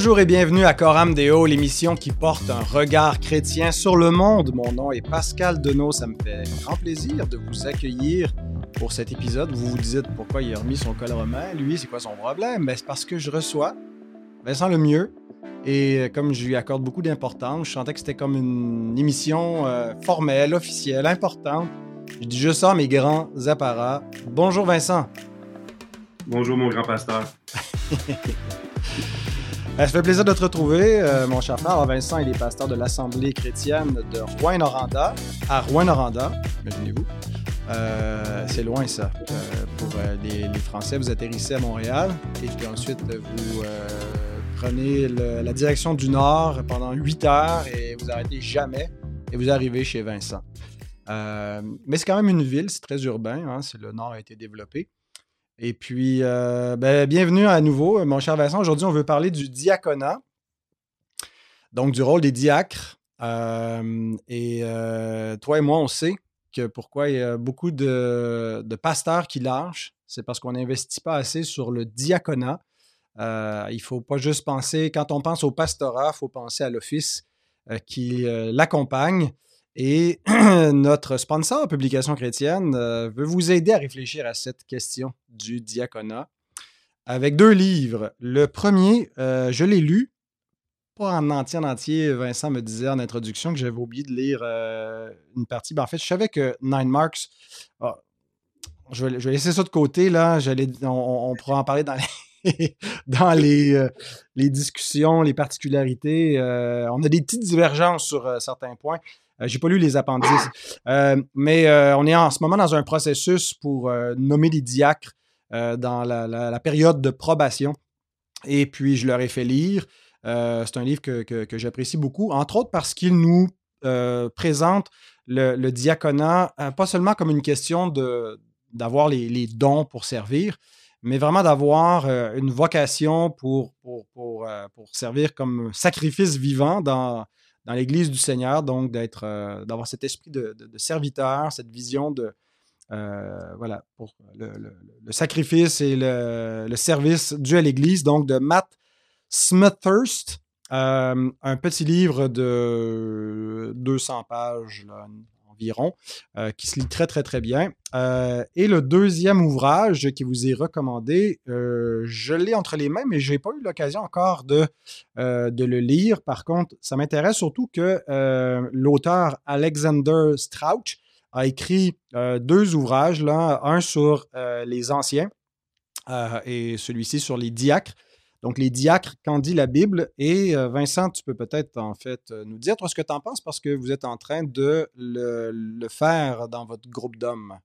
Bonjour et bienvenue à Coram Deo, l'émission qui porte un regard chrétien sur le monde. Mon nom est Pascal Denot, ça me fait grand plaisir de vous accueillir pour cet épisode. Vous vous dites pourquoi il a remis son col romain, lui, c'est quoi son problème? Ben, c'est parce que je reçois Vincent Lemieux et comme je lui accorde beaucoup d'importance, je sentais que c'était comme une émission euh, formelle, officielle, importante. Je dis juste ça mes grands apparats. Bonjour Vincent. Bonjour mon grand pasteur. Ça fait plaisir de te retrouver, euh, mon cher frère. Vincent, il est pasteur de l'Assemblée chrétienne de Rouen-Noranda, à Rouen-Noranda, imaginez-vous. Euh, c'est loin, ça. Euh, pour les, Français, vous atterrissez à Montréal et puis ensuite, vous prenez la direction du nord pendant 8 heures et vous arrêtez jamais et vous arrivez chez Vincent. mais c'est quand même une ville, c'est très urbain, hein, le nord a été développé. Et puis, euh, ben, bienvenue à nouveau, mon cher Vincent. Aujourd'hui, on veut parler du diaconat, donc du rôle des diacres. Euh, et euh, toi et moi, on sait que pourquoi il y a beaucoup de, pasteurs qui lâchent, c'est parce qu'on n'investit pas assez sur le diaconat. il ne faut pas juste penser, quand on pense au pastorat, il faut penser à l'office qui l'accompagne. Et notre sponsor, Publication chrétienne, euh, veut vous aider à réfléchir à cette question du diaconat avec deux livres. Le premier, euh, je l'ai lu, pas en entier en entier. Vincent me disait en introduction que j'avais oublié de lire euh, une partie. Ben, en fait, je savais que Nine Marks. Ah, je, vais, laisser ça de côté. Là. On, pourra en parler dans les, dans les discussions, les particularités. on a des petites divergences sur certains points. Euh, j'ai pas lu les appendices. Euh, mais euh, on est en ce moment dans un processus pour nommer des diacres dans la, période de probation. Et puis, je leur ai fait lire. c'est un livre que, j'apprécie beaucoup, entre autres parce qu'il nous présente le, diaconat, pas seulement comme une question de, d'avoir les, dons pour servir, mais vraiment d'avoir une vocation pour, pour, pour, servir comme sacrifice vivant dans, l'Église du Seigneur, donc d'être, euh, d'avoir cet esprit de, serviteur, cette vision de, euh, voilà, pour le, sacrifice et le, service dû à l'Église, donc de Matt Smithhurst, euh, un petit livre de 200 pages, euh, qui se lit très, très, très bien. Euh, et le deuxième ouvrage qui vous est recommandé, euh, je l'ai entre les mains, mais je n'ai pas eu l'occasion encore de, de le lire. Par contre, ça m'intéresse surtout que l'auteur Alexander Strauch a écrit deux ouvrages, là, un sur les anciens et celui-ci sur les diacres. Donc, les diacres, qu'en dit la Bible? Et euh, Vincent, tu peux peut-être en fait euh, nous dire, toi, ce que tu en penses parce que vous êtes en train de le, faire dans votre groupe d'hommes.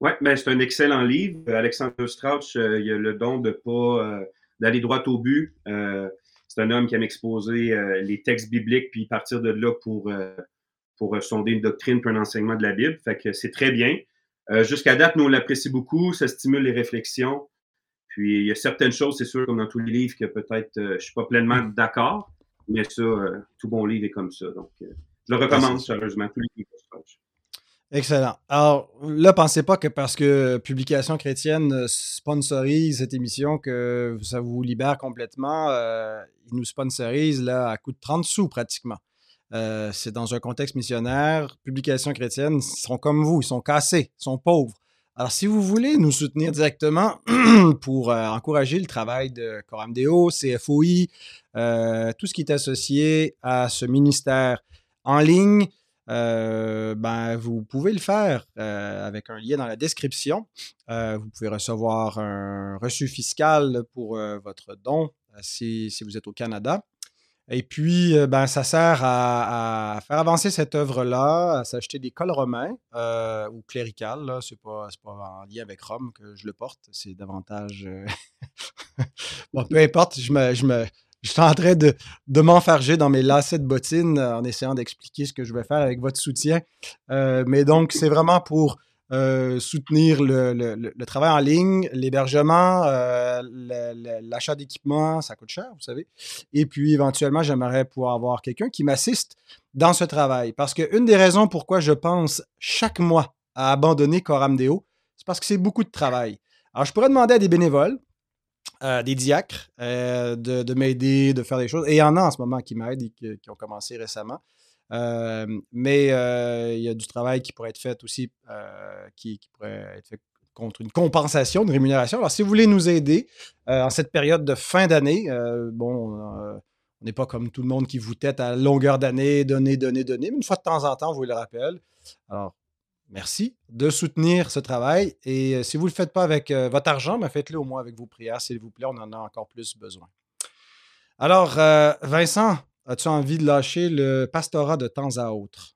Oui, ben, c'est un excellent livre. Alexandre Strauss, euh, il a le don de pas d'aller droit au but. c'est un homme qui aime exposer les textes bibliques puis partir de là pour, pour sonder une doctrine puis un enseignement de la Bible. Fait que c'est très bien. Jusqu'à date, nous, on l'apprécie beaucoup. Ça stimule les réflexions. Puis il y a certaines choses, c'est sûr, comme dans tous les livres, que peut-être je euh, je suis pas pleinement d'accord, mais ça, euh, tout bon livre est comme ça. Donc, euh, je le recommande sérieusement, tous les livres. Excellent. Alors là, pensez pas que parce que Publication chrétienne sponsorise cette émission que ça vous libère complètement. ils nous sponsorisent là à coût de 30 sous pratiquement. c'est dans un contexte missionnaire. Publication chrétienne, ils sont comme vous, ils sont cassés, ils sont pauvres. Alors, si vous voulez nous soutenir directement pour euh, encourager le travail de Coram Deo, CFOI, euh, tout ce qui est associé à ce ministère en ligne, euh, ben, vous pouvez le faire avec un lien dans la description. vous pouvez recevoir un reçu fiscal pour votre don si, si, vous êtes au Canada. Et puis, euh, ben, ça sert à, faire avancer cette œuvre-là, à s'acheter des cols romains euh, ou cléricales. Ce n'est pas, pas, en lien avec Rome que je le porte, c'est davantage. Euh, bon, peu importe, je me, je me, je suis en train de, de m'enfarger dans mes lacets de bottines en essayant d'expliquer ce que je vais faire avec votre soutien. mais donc, c'est vraiment pour euh, soutenir le, travail en ligne, l'hébergement, euh, l'achat d'équipement, ça coûte cher, vous savez. Et puis, éventuellement, j'aimerais pouvoir avoir quelqu'un qui m'assiste dans ce travail. Parce qu'une des raisons pourquoi je pense chaque mois à abandonner Coram Deo, c'est parce que c'est beaucoup de travail. Alors, je pourrais demander à des bénévoles des diacres de, m'aider, de faire des choses. Et il y en a en ce moment qui m'aident et qui, ont commencé récemment. Mais il y a du travail qui pourrait être fait aussi, qui, qui, pourrait être fait contre une compensation, une rémunération. Alors, si vous voulez nous aider en cette période de fin d'année, bon, on n'est pas comme tout le monde qui vous tête à longueur d'année, donner, donner, donner. Mais une fois de temps en temps, on vous le rappelle. Alors, merci de soutenir ce travail. Et euh, si vous ne le faites pas avec euh, votre argent, mais faites-le au moins avec vos prières, s'il vous plaît. On en a encore plus besoin. Alors, euh, Vincent, as-tu envie de lâcher le pastorat de temps à autre?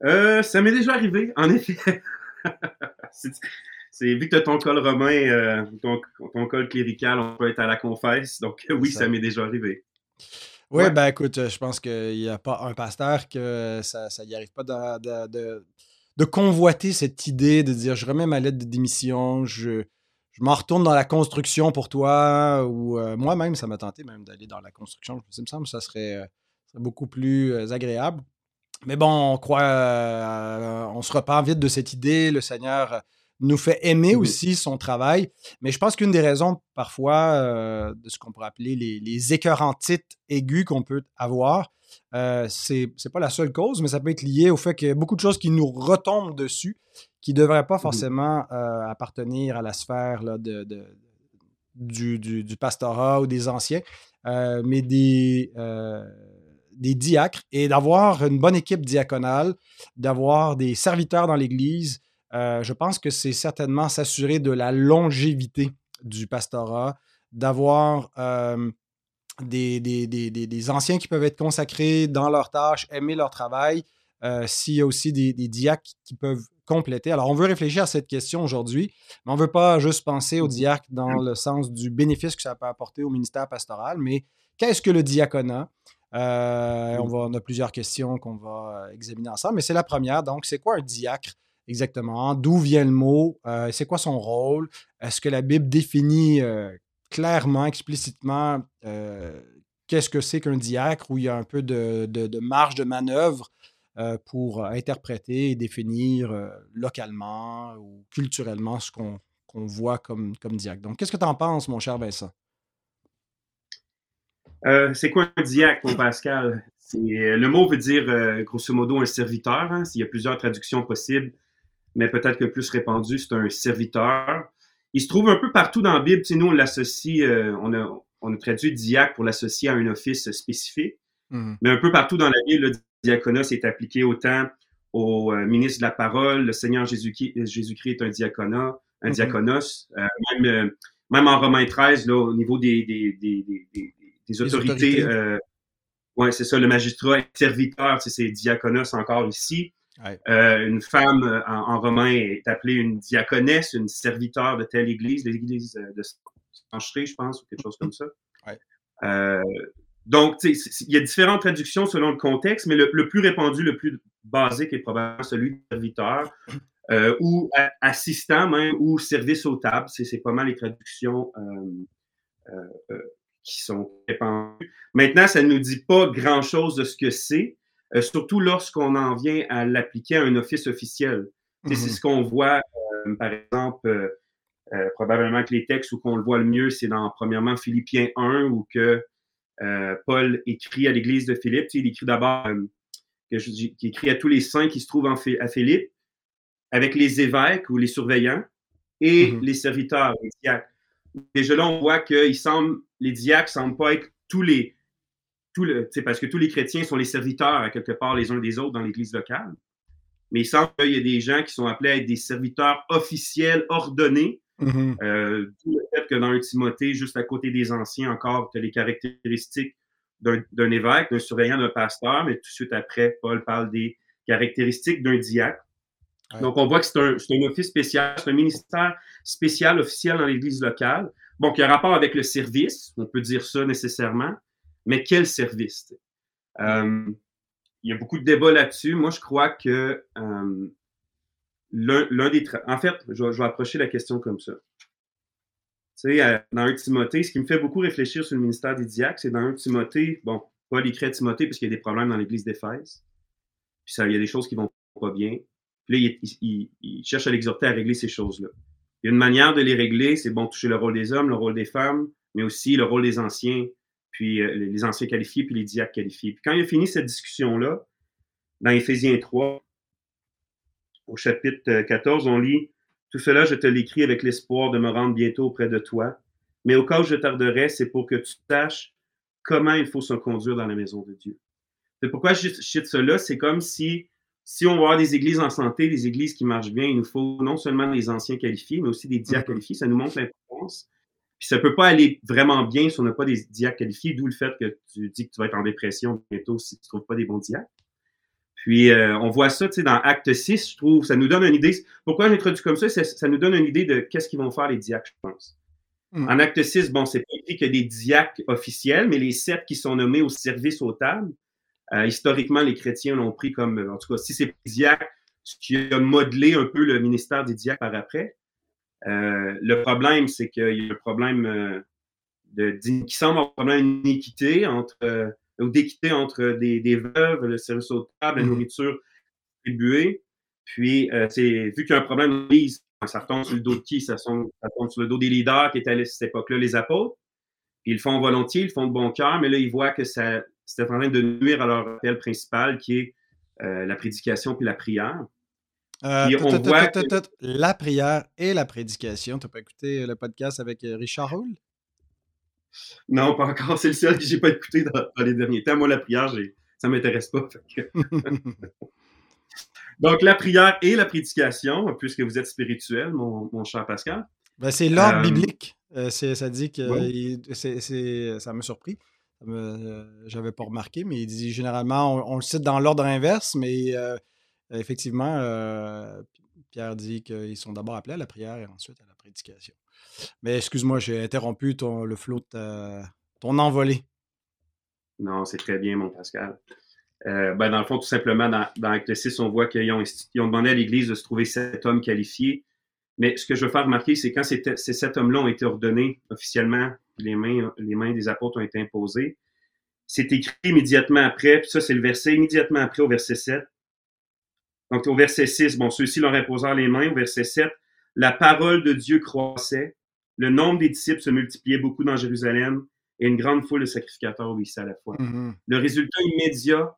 ça m'est déjà arrivé, en effet. c'est vu que tu as ton col romain, euh, ton, col clérical, on peut être à la confesse. Donc oui, ça, m'est déjà arrivé. Oui, ben écoute, je pense qu'il n'y a pas un pasteur que ça n'y arrive pas de, de, convoiter cette idée de dire je remets ma lettre de démission, je, je m'en retourne dans la construction pour toi, ou euh, moi-même, ça m'a tenté même d'aller dans la construction. Ça me semble que ça serait, euh, beaucoup plus agréable. Mais bon, on croit, on se repent vite de cette idée. Le Seigneur nous fait aimer mmh aussi son travail. Mais je pense qu'une des raisons, parfois, euh, de ce qu'on pourrait appeler les, les écœurantites aiguës qu'on peut avoir, euh, c'est pas la seule cause, mais ça peut être lié au fait qu'il y a beaucoup de choses qui nous retombent dessus, qui ne devraient pas mmh forcément euh, appartenir à la sphère là, de, du, du, pastorat ou des anciens, euh, mais des, des diacres. Et d'avoir une bonne équipe diaconale, d'avoir des serviteurs dans l'Église euh, je pense que c'est certainement s'assurer de la longévité du pastorat, d'avoir euh, des, des, anciens qui peuvent être consacrés dans leurs tâches, aimer leur travail, euh, s'il y a aussi des, diacres qui peuvent compléter. Alors, on veut réfléchir à cette question aujourd'hui, mais on ne veut pas juste penser au diacre dans le sens du bénéfice que ça peut apporter au ministère pastoral, mais qu'est-ce que le diaconat? on, va, on a plusieurs questions qu'on va examiner ensemble, mais c'est la première. Donc, c'est quoi un diacre? exactement, d'où vient le mot, euh, c'est quoi son rôle, est-ce que la Bible définit euh, clairement, explicitement euh, qu'est-ce que c'est qu'un diacre, où il y a un peu de, marge de manœuvre pour interpréter et définir localement ou culturellement ce qu'on voit comme, comme diacre. Donc, qu'est-ce que tu en penses, mon cher Vincent? c'est quoi un diacre, mon Pascal? Le mot veut dire, grosso modo, un serviteur. Hein. Il y a plusieurs traductions possibles mais peut-être que plus répandu, c'est un serviteur. Il se trouve un peu partout dans la Bible. Tu nous, on l'associe, euh, on, a, on a traduit diacre pour l'associer à un office spécifique. Mhm. Mais un peu partout dans la Bible, le diaconos est appliqué autant au euh, ministre de la parole. Le Seigneur Jésus-Christ Jésus est un diaconat, un mhm. diaconos. Euh, même, même en Romains 13, là, au niveau des, des, des, des autorités, ouais, c'est ça, le magistrat serviteur, c'est diaconos encore ici. Euh, une femme euh, en, romain est appelée une diaconesse, une serviteur de telle église, l'église euh, de Sancherie, je pense, ou quelque chose comme ça. Donc, il y a différentes traductions selon le contexte, mais le, plus répandu, le plus basique est probablement celui de serviteur ou assistant même, ou service aux tables. C'est pas mal les traductions qui sont répandues. Maintenant, ça ne nous dit pas grand-chose de ce que c'est. Euh, surtout lorsqu'on en vient à l'appliquer à un office officiel. C'est mm-hmm. ce qu'on voit, euh, par exemple, euh, probablement que les textes où qu'on le voit le mieux, c'est dans, premièrement, Philippiens 1, où que Paul écrit à l'église de Philippe. il écrit d'abord, qui écrit à tous les saints qui se trouvent en, à Philippe, avec les évêques ou les surveillants et mm-hmm. les serviteurs, les diacres. Déjà là, on voit que semble, les diacres ne semblent pas être tous les, parce que tous les chrétiens sont les serviteurs à quelque part les uns des autres dans l'Église locale. Mais il semble qu'il y a des gens qui sont appelés à être des serviteurs officiels ordonnés. Mm-hmm. Euh, le fait que dans un Timothée, juste à côté des anciens, encore, tu as les caractéristiques d'un évêque, d'un surveillant, d'un pasteur, mais tout de suite après, Paul parle des caractéristiques d'un diacre. Donc, on voit que c'est un, un, office spécial, c'est un ministère spécial officiel dans l'Église locale. Bon, qui a rapport avec le service, on peut dire ça nécessairement, mais quel service? Euh, il y a beaucoup de débats là-dessus. Moi, je crois que euh, l'un des... En fait, je vais, approcher la question comme ça. Tu sais, euh, dans un Timothée, ce qui me fait beaucoup réfléchir sur le ministère des diacres, c'est dans un Timothée, bon, pas écrit à Timothée parce qu'il y a des problèmes dans l'église d'Éphèse. Puis ça, il y a des choses qui vont pas bien. Puis là, il, cherche à l'exhorter à régler ces choses-là. Il y a une manière de les régler, c'est bon, toucher le rôle des hommes, le rôle des femmes, mais aussi le rôle des anciens, puis euh, les anciens qualifiés, puis les diacres qualifiés. Puis quand il a fini cette discussion-là, dans Éphésiens 3, au chapitre 14, on lit Tout cela, je te l'écris avec l'espoir de me rendre bientôt auprès de toi. Mais au cas où je tarderai, c'est pour que tu saches comment il faut se conduire dans la maison de Dieu. C'est pourquoi je cite cela, c'est comme si, si on va avoir des églises en santé, des églises qui marchent bien, il nous faut non seulement des anciens qualifiés, mais aussi des diacres mm-hmm. qualifiés. Ça nous montre l'importance. Puis ça ne peut pas aller vraiment bien si on n'a pas des diacres qualifiés, d'où le fait que tu dis que tu vas être en dépression bientôt si tu ne trouves pas des bons diacres. Puis euh, on voit ça, tu sais, dans Acte 6, je trouve, ça nous donne une idée. Pourquoi j'introduis comme ça? Ça nous donne une idée de qu'est-ce qu'ils vont faire les diacres, je pense. Mm. En acte 6, bon, c'est pas écrit a des diacres officiels, mais les sept qui sont nommés au service aux tables, euh, historiquement, les chrétiens l'ont pris comme, en tout cas, si c'est diacre, ce qui a modelé un peu le ministère des diacres par après. Euh, le problème, c'est qu'il y a un problème euh, de, qui semble avoir un problème d'iniquité entre, ou d'équité entre des, des, veuves, le service aux tables, la mm. nourriture distribuée. Puis, c'est vu qu'il y a un problème ça retombe sur le dos de qui? Ça, tombe sur le dos des leaders qui étaient à cette époque-là, les apôtres. Puis ils le font volontiers, ils le font de bon cœur, mais là, ils voient que ça, c'était en train de nuire à leur appel principal, qui est euh, la prédication puis la prière. Euh, on voit La prière et la prédication. Tu n'as pas écouté le podcast avec euh, Richard Hull? Non, pas encore. C'est le seul que j'ai pas écouté dans, les derniers temps. Moi, la prière, ça m'intéresse pas. Donc, la prière et la prédication, puisque vous êtes spirituel, mon, cher Pascal. Ben, c'est l'ordre euh, biblique. Euh, ça dit que ça m'a surpris. Euh, j'avais pas remarqué, mais il dit généralement, on, le cite dans l'ordre inverse, mais effectivement, Pierre dit qu'ils sont d'abord appelés à la prière et ensuite à la prédication. Mais excuse-moi, j'ai interrompu ton, le flot de ton envolée. Non, c'est très bien, mon Pascal. Euh, ben, dans le fond, tout simplement, dans, dans Acte 6, on voit qu'ils ont, ont, demandé à l'Église de se trouver sept hommes qualifiés. Mais ce que je veux faire remarquer, c'est quand ces, sept hommes-là ont été ordonnés officiellement, les mains, les mains des apôtres ont été imposées, c'est écrit immédiatement après, puis ça, c'est le verset immédiatement après au verset 7. Donc, au verset 6, bon, ceux-ci leur imposèrent les mains. Au verset 7, la parole de Dieu croissait, le nombre des disciples se multipliait beaucoup dans Jérusalem, et une grande foule de sacrificateurs obéissaient à la fois. Mm-hmm. Le résultat immédiat,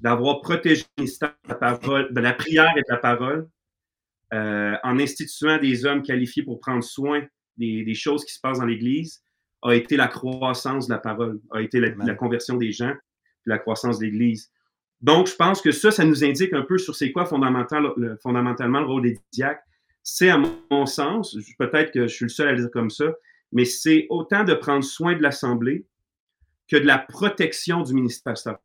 d'avoir protégé de la, parole, de la prière et de la parole, euh, en instituant des hommes qualifiés pour prendre soin des, choses qui se passent dans l'Église, a été la croissance de la parole, a été la, conversion des gens, la croissance de l'Église. Donc, je pense que ça, ça nous indique un peu sur c'est quoi fondamentalement le rôle des diacres. C'est, à mon sens, peut-être que je suis le seul à le dire comme ça, mais c'est autant de prendre soin de l'Assemblée que de la protection du ministère pastoral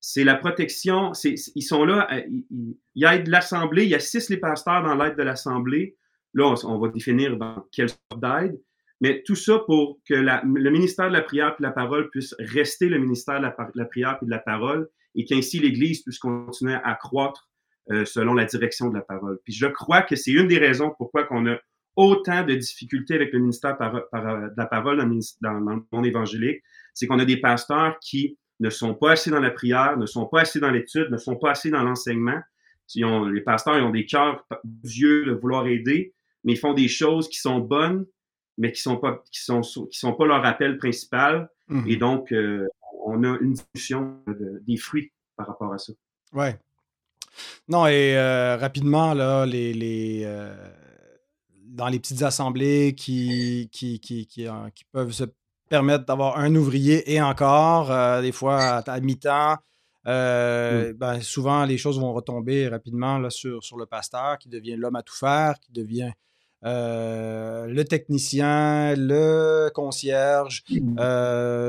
c'est la protection. ils sont là, euh, ils, ils aident l'Assemblée. Il y a six les pasteurs dans l'aide de l'Assemblée. Là, on, va définir dans quelle sorte d'aide. Mais tout ça pour que le ministère de la prière et de la parole puisse rester le ministère de la, prière et de la parole et qu'ainsi l'Église puisse continuer à croître euh, selon la direction de la parole. Puis je crois que c'est une des raisons pourquoi on a autant de difficultés avec le ministère de la parole dans, dans le monde évangélique, c'est qu'on a des pasteurs qui ne sont pas assez dans la prière, ne sont pas assez dans l'étude, ne sont pas assez dans l'enseignement. les pasteurs ils ont des cœurs Dieu de vouloir aider, mais ils font des choses qui sont bonnes, mais qui sont pas qui sont qui sont pas leur appel principal. Mhm. Et donc, euh, on a une discussion des fruits par rapport à ça. Ouais. Non, et euh, rapidement, là, les, les euh, dans les petites assemblées qui, qui, qui, qui, qui peuvent se permettre d'avoir un ouvrier et encore, euh, des fois à, mi-temps. Euh, mm. ben, souvent, les choses vont retomber rapidement là, sur, sur le pasteur qui devient l'homme à tout faire, qui devient euh, le technicien, le concierge, mm.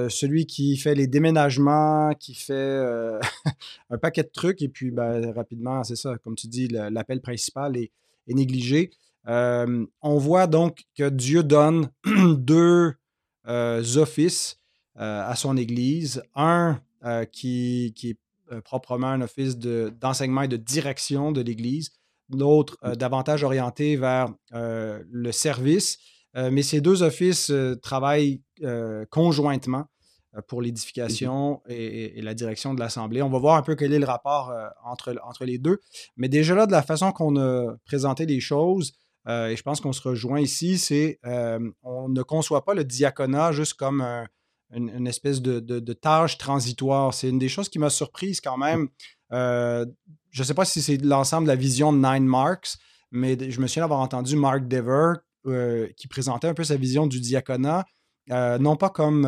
celui qui fait les déménagements, qui fait un paquet de trucs. Et puis, ben, rapidement, c'est ça, comme tu dis, l'appel principal est, est négligé. on voit donc que Dieu donne deux euh, offices euh, à son Église. Un euh, qui, qui, est proprement un office d'enseignement et de direction de l'Église. L'autre davantage orienté vers le service. mais ces deux offices travaillent conjointement pour l'édification et, et, la direction de l'Assemblée. On va voir un peu quel est le rapport entre, entre les deux. Mais déjà là, de la façon qu'on a présenté les choses, et je pense qu'on se rejoint ici, c'est on ne conçoit pas le diaconat juste comme une, espèce de, de, tâche transitoire. C'est une des choses qui m'a surprise quand même. Je ne sais pas si c'est l'ensemble de la vision de Nine Marks, mais je me souviens d'avoir entendu Mark Dever qui présentait un peu sa vision du diaconat. non pas comme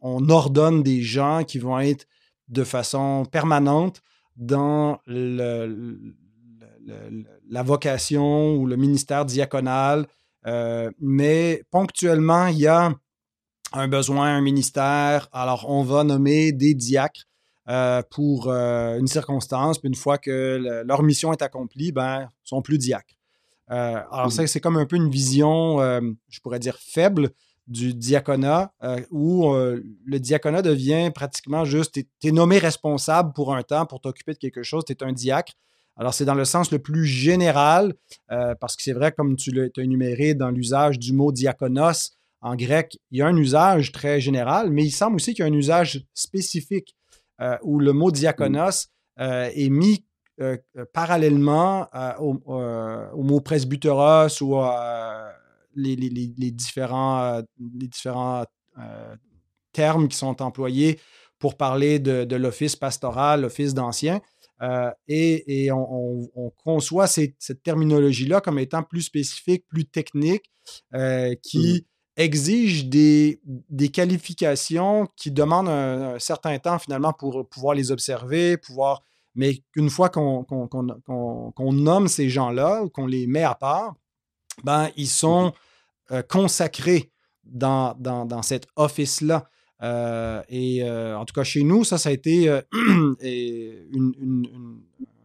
on ordonne des gens qui vont être de façon permanente dans la vocation ou le ministère diaconal, euh, mais ponctuellement, il y a un besoin, un ministère, alors on va nommer des diacres euh, pour euh, une circonstance, puis une fois que leur mission est accomplie, ben, sont plus diacres. alors ça, c'est comme un peu une vision, je pourrais dire, faible du diaconat, où le diaconat devient pratiquement juste, tu es, nommé responsable pour un temps pour t'occuper de quelque chose, tu es un diacre, alors, c'est dans le sens le plus général, euh, parce que c'est vrai, comme tu l'as énuméré dans l'usage du mot diakonos en grec, il y a un usage très général, mais il semble aussi qu'il y a un usage spécifique euh, où le mot diakonos euh, est mis parallèlement au, mot presbyteros ou les, les, différents, les différents termes qui sont employés pour parler de, de l'office pastoral, l'office d'ancien. Euh, et, on, conçoit cette terminologie-là comme étant plus spécifique, plus technique, euh, qui mmh. Exige des, qualifications qui demandent un, certain temps finalement pour pouvoir les observer, pouvoir. Mais qu'une fois qu'on nomme ces gens-là, qu'on les met à part, ben, ils sont mmh. euh, consacrés dans, dans, dans cet office-là. Euh, et euh, en tout cas, chez nous, ça, ça a été euh,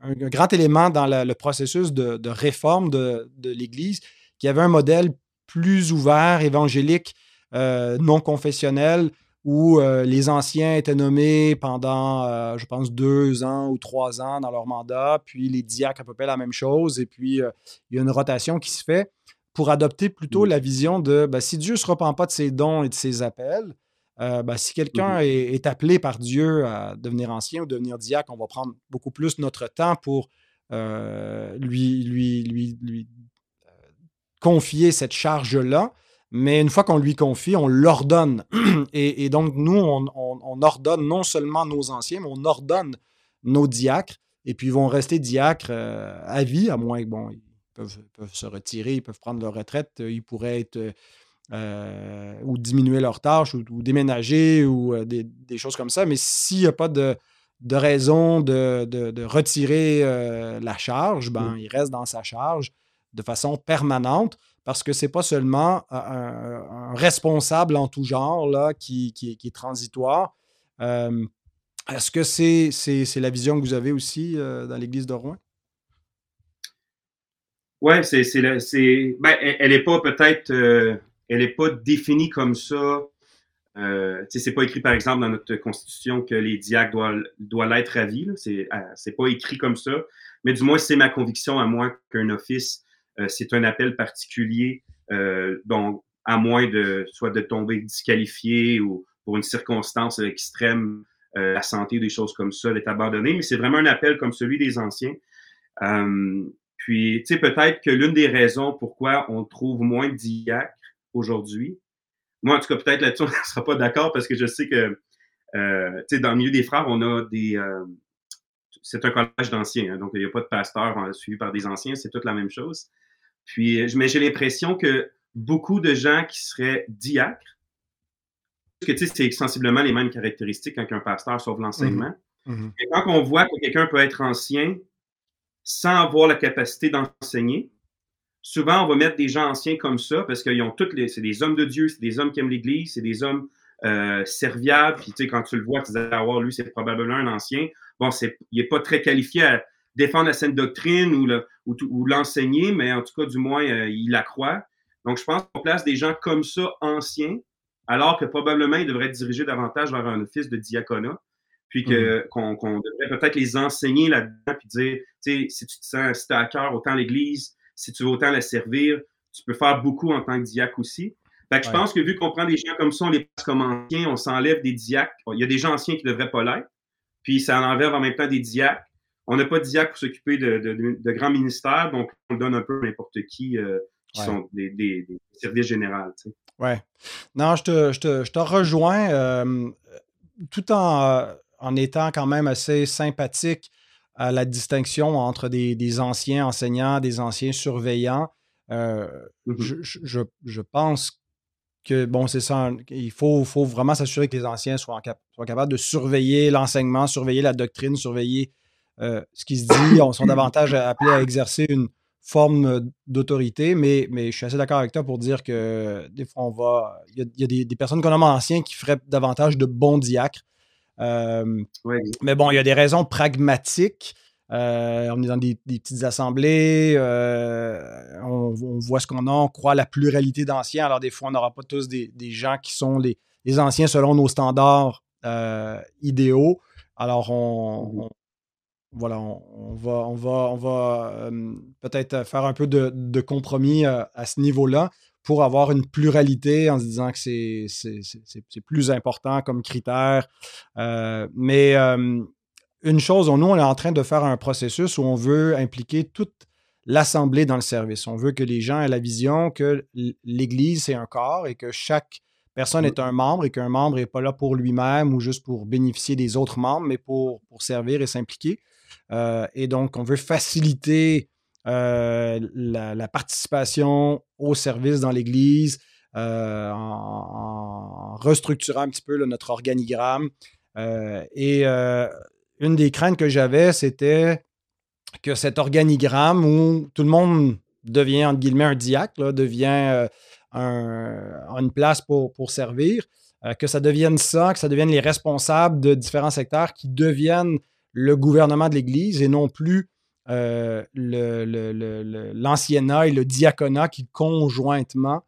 un grand élément dans le processus de, réforme de, l'Église, qui avait un modèle plus ouvert, évangélique, non confessionnel, où les anciens étaient nommés pendant, je pense, deux ans ou trois ans dans leur mandat, puis les diacres à peu près la même chose, et puis il y a une rotation qui se fait pour adopter plutôt la vision de ben, si Dieu ne se repent pas de ses dons et de ses appels, euh, ben, si quelqu'un mmh est, appelé par Dieu à devenir ancien ou devenir diacre, on va prendre beaucoup plus notre temps pour euh, lui, lui, lui, lui euh, confier cette charge-là. Mais une fois qu'on lui confie, on l'ordonne. Et, donc, nous, on, ordonne non seulement nos anciens, mais on ordonne nos diacres. Et puis, ils vont rester diacres à vie, à moins que, bon, ils peuvent, peuvent, se retirer, ils peuvent prendre leur retraite. Ils pourraient être euh, ou diminuer leurs tâches ou, déménager ou euh, des, choses comme ça. Mais s'il n'y a pas de, raison de, retirer euh, la charge, ben, il reste dans sa charge de façon permanente parce que ce n'est pas seulement un, responsable en tout genre là, qui, est transitoire. Est-ce que c'est la vision que vous avez aussi dans l'Église de Rouen? Oui, c'est, ben, elle n'est pas peut-être elle n'est pas définie comme ça. Euh, c'est pas écrit, par exemple, dans notre constitution que les diacres doivent, l'être à vie. C'est, euh, c'est pas écrit comme ça. Mais du moins, c'est ma conviction à moi qu'un office, euh, c'est un appel particulier, euh, donc à moins de soit de tomber disqualifié ou pour une circonstance extrême, la santé ou des choses comme ça, d'être abandonné. Mais c'est vraiment un appel comme celui des anciens. puis, tu sais, peut-être que l'une des raisons pourquoi on trouve moins de diacres, aujourd'hui. Moi, en tout cas, peut-être là-dessus, on ne sera pas d'accord parce que je sais que, euh, tu sais, dans le milieu des frères, on a des. Euh, c'est un collège d'anciens, hein, donc il n'y a pas de pasteur euh, suivi par des anciens, c'est toute la même chose. Puis, mais j'ai l'impression que beaucoup de gens qui seraient diacres, parce que tu sais, c'est sensiblement les mêmes caractéristiques qu'un pasteur, sauf l'enseignement. Mm-hmm. Mm-hmm. Et quand on voit que quelqu'un peut être ancien sans avoir la capacité d'enseigner, souvent, on va mettre des gens anciens comme ça parce qu'ils ont toutes les. C'est des hommes de Dieu, c'est des hommes qui aiment l'Église, c'est des hommes euh, serviables. Puis, tu sais, quand tu le vois, tu dis, ah, lui, c'est probablement un ancien. Bon, c'est, il n'est pas très qualifié à défendre la sainte doctrine ou, le, ou, l'enseigner, mais en tout cas, du moins, euh, il la croit. Donc, je pense qu'on place des gens comme ça, anciens, alors que probablement, ils devraient être dirigés davantage vers un office de diaconat puis que, mmh. qu'on, devrait peut-être les enseigner là-dedans, puis dire, tu sais, si tu te sens, si tu as à cœur autant l'Église, si tu veux autant la servir, tu peux faire beaucoup en tant que diacre aussi. Fait que je pense que vu qu'on prend des gens comme ça, on les passe comme anciens, on s'enlève des diacres. Il y a des gens anciens qui ne devraient pas l'être, puis ça enlève en même temps des diacres. On n'a pas de diacre pour s'occuper de, grands ministères, donc on le donne un peu à n'importe qui qui sont des, services généraux. Tu Ouais. Non, je te, je te, rejoins tout en, en étant quand même assez sympathique à la distinction entre des, anciens enseignants, des anciens surveillants. Euh, mm-hmm. je, pense que, bon, c'est ça, il faut, faut vraiment s'assurer que les anciens soient, capables de surveiller l'enseignement, surveiller la doctrine, surveiller euh, ce qui se dit. On sont davantage appelés à exercer une forme d'autorité, mais, mais je suis assez d'accord avec toi pour dire que des fois, on va. Il y a, des, des, personnes qu'on anciens qui feraient davantage de bons diacres. Euh, mais bon, il y a des raisons pragmatiques. Euh, on est dans des, petites assemblées, euh, on, voit ce qu'on a, on croit à la pluralité d'anciens. Alors, des fois, on n'aura pas tous des, gens qui sont les, anciens selon nos standards idéaux. Alors, on, voilà, on, va, on va, on va peut-être faire un peu de, compromis à ce niveau-là pour avoir une pluralité en se disant que c'est plus important comme critère. Euh, mais euh, une chose, nous, on est en train de faire un processus où on veut impliquer toute l'Assemblée dans le service. On veut que les gens aient la vision que l'Église, c'est un corps et que chaque personne est un membre et qu'un membre n'est pas là pour lui-même ou juste pour bénéficier des autres membres, mais pour servir et s'impliquer. Euh, et donc, on veut faciliter euh, la, participation au service dans l'Église, euh, en, restructurant un petit peu notre organigramme. Et une des craintes que j'avais, c'était que cet organigramme où tout le monde devient, entre guillemets, un diacre, devient une place pour servir, que ça devienne ça, que ça devienne les responsables de différents secteurs qui deviennent le gouvernement de l'Église et non plus euh, l'anciennat et le diaconat qui conjointement,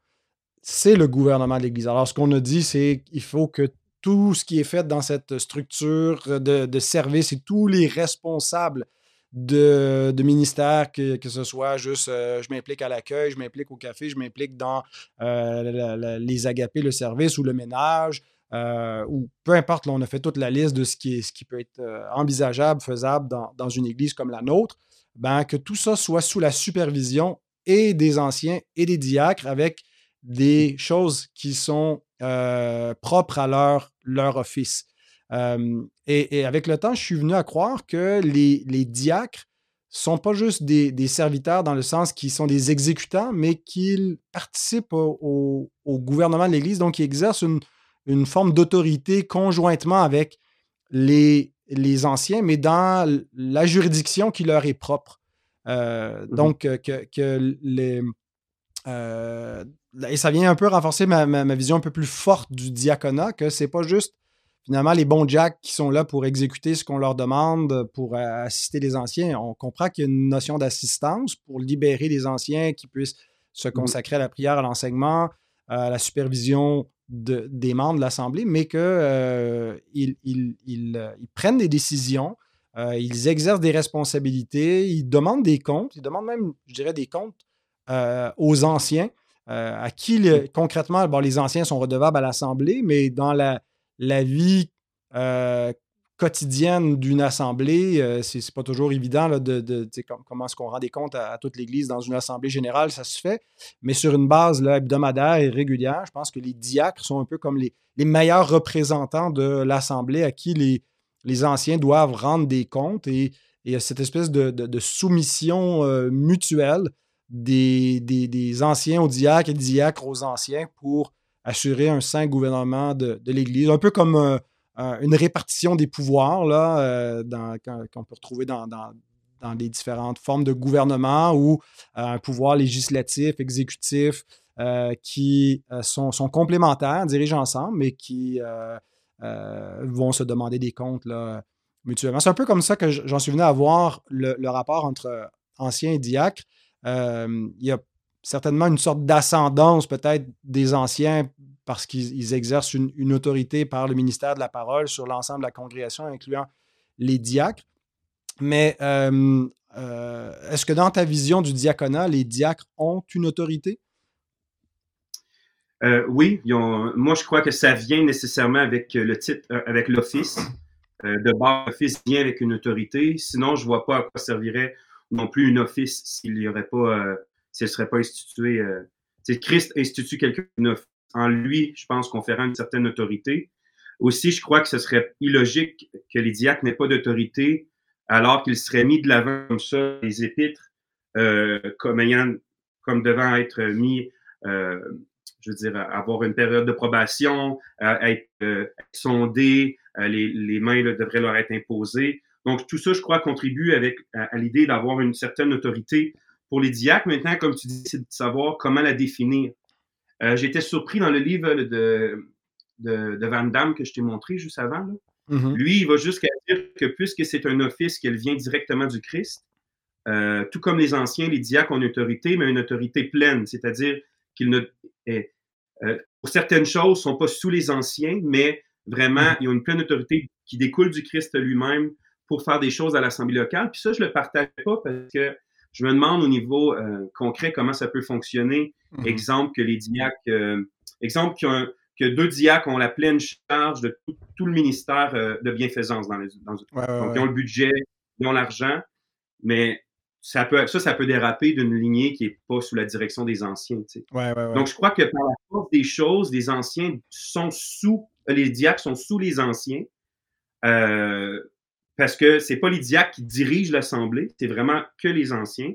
c'est le gouvernement de l'Église. Alors, ce qu'on a dit, c'est qu'il faut que tout ce qui est fait dans cette structure de, service et tous les responsables de, de ministère, que, ce soit juste euh, je m'implique à l'accueil, je m'implique au café, je m'implique dans euh, les agapés, le service ou le ménage, ou peu importe, on a fait toute la liste de ce qui, peut être envisageable, faisable dans, une église comme la nôtre ben, que tout ça soit sous la supervision et des anciens et des diacres avec des choses qui sont euh, propres à leur, office. Euh, et, avec le temps, je suis venu à croire que les, les diacres sont pas juste des, serviteurs dans le sens qu'ils sont des exécutants, mais qu'ils participent au, gouvernement de l'Église, donc ils exercent une, une forme d'autorité conjointement avec les, les anciens, mais dans la juridiction qui leur est propre. Euh, mmh donc, euh, que, les. Euh, et ça vient un peu renforcer ma, vision un peu plus forte du diaconat, que c'est pas juste finalement les bons jacks qui sont là pour exécuter ce qu'on leur demande, pour assister les anciens. On comprend qu'il y a une notion d'assistance pour libérer les anciens qui puissent se mmh consacrer à la prière, à l'enseignement, à la supervision des membres de l'Assemblée, mais qu'ils euh, euh, prennent des décisions, euh, ils exercent des responsabilités, ils demandent des comptes, ils demandent même, je dirais, des comptes aux anciens, à qui concrètement, les anciens sont redevables à l'Assemblée, mais dans la, la vie quotidienne d'une assemblée, euh, c'est pas toujours évident là, de, comment est-ce qu'on rend des comptes à, toute l'Église dans une assemblée générale, ça se fait. Mais sur une base hebdomadaire et régulière, je pense que les diacres sont un peu comme les, meilleurs représentants de l'assemblée à qui les, les anciens doivent rendre des comptes et, et cette espèce de, soumission euh, mutuelle des, des, anciens aux diacres et des diacres aux anciens pour assurer un saint gouvernement de, l'Église. Un peu comme euh, euh, une répartition des pouvoirs là, euh, qu'on peut retrouver dans, les différentes formes de gouvernement ou euh, un pouvoir législatif, exécutif, qui sont, complémentaires, dirigent ensemble, mais qui vont se demander des comptes là, mutuellement. C'est un peu comme ça que j'en suis venu à voir le, rapport entre anciens et diacres. il y a certainement une sorte d'ascendance peut-être des anciens parce qu'ils exercent une, autorité par le ministère de la Parole sur l'ensemble de la congrégation, incluant les diacres. Mais euh, euh, est-ce que dans ta vision du diaconat, les diacres ont une autorité? Euh, oui, moi je crois que ça vient nécessairement avec le titre, avec l'office. de base, l'office vient avec une autorité. Sinon, je vois pas à quoi servirait non plus une office s'il y aurait pas, s'il ne serait pas institué. c'est Christ institue quelqu'un en lui, je pense, conférant une certaine autorité. Aussi, je crois que ce serait illogique que les diacres n'aient pas d'autorité alors qu'ils seraient mis de l'avant comme ça, les épîtres, euh, comme devant être mis, euh, je veux dire, avoir une période de probation, être, euh, sondés, les, mains devraient leur être imposées. Donc, tout ça, je crois, contribue avec, à, l'idée d'avoir une certaine autorité pour les diacres. Maintenant, comme tu dis, c'est de savoir comment la définir. Euh, J'étais surpris dans le livre de, de, de Van Damme que je t'ai montré juste avant. Là. Mm-hmm. Lui, il va jusqu'à dire que puisque c'est un office qui vient directement du Christ, euh, tout comme les anciens, les diacres ont une autorité, mais une autorité pleine, c'est-à-dire qu'ils ne, eh, euh, pour certaines choses, ne sont pas sous les anciens, mais vraiment, mm-hmm. ils ont une pleine autorité qui découle du Christ lui-même pour faire des choses à l'Assemblée locale. Puis ça, je ne le partage pas parce que je me demande au niveau euh, concret comment ça peut fonctionner. Mm-hmm. Exemple que les diacres, exemple qui ont que deux diacres ont la pleine charge de tout, le ministère euh, de bienfaisance dans les. Dans, donc, ils ont le budget, ils ont l'argent, mais ça peut, ça, ça peut déraper d'une lignée qui n'est pas sous la direction des anciens. Tu sais. donc, je crois que par la force des choses, les anciens sont sous, les diacres sont sous les anciens, euh, parce que c'est pas les diacres qui dirigent l'Assemblée, c'est vraiment que les anciens,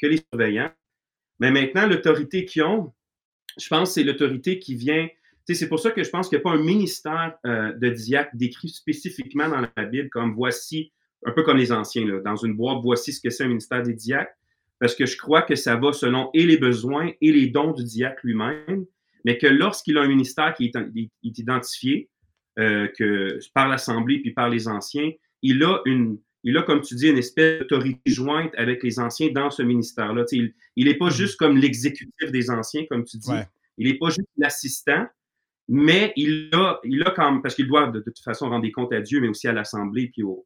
que les surveillants. Mais maintenant, l'autorité qu'ils ont, je pense c'est l'autorité qui vient c'est pour ça que je pense qu'il n'y a pas un ministère euh, de diacre décrit spécifiquement dans la Bible comme voici, un peu comme les anciens, là, dans une boîte, voici ce que c'est un ministère des diacres, parce que je crois que ça va selon et les besoins et les dons du diacre lui-même, mais que lorsqu'il a un ministère qui est, identifié, euh, que par l'Assemblée puis par les anciens, il a une, il a, comme tu dis, une espèce d'autorité jointe avec les anciens dans ce ministère-là. Il n'est pas mm-hmm. juste comme l'exécutif des anciens, comme tu dis. Il n'est pas juste l'assistant, mais il a, il a quand même, parce qu'il doit de, toute façon rendre des comptes à Dieu, mais aussi à l'Assemblée puis aux,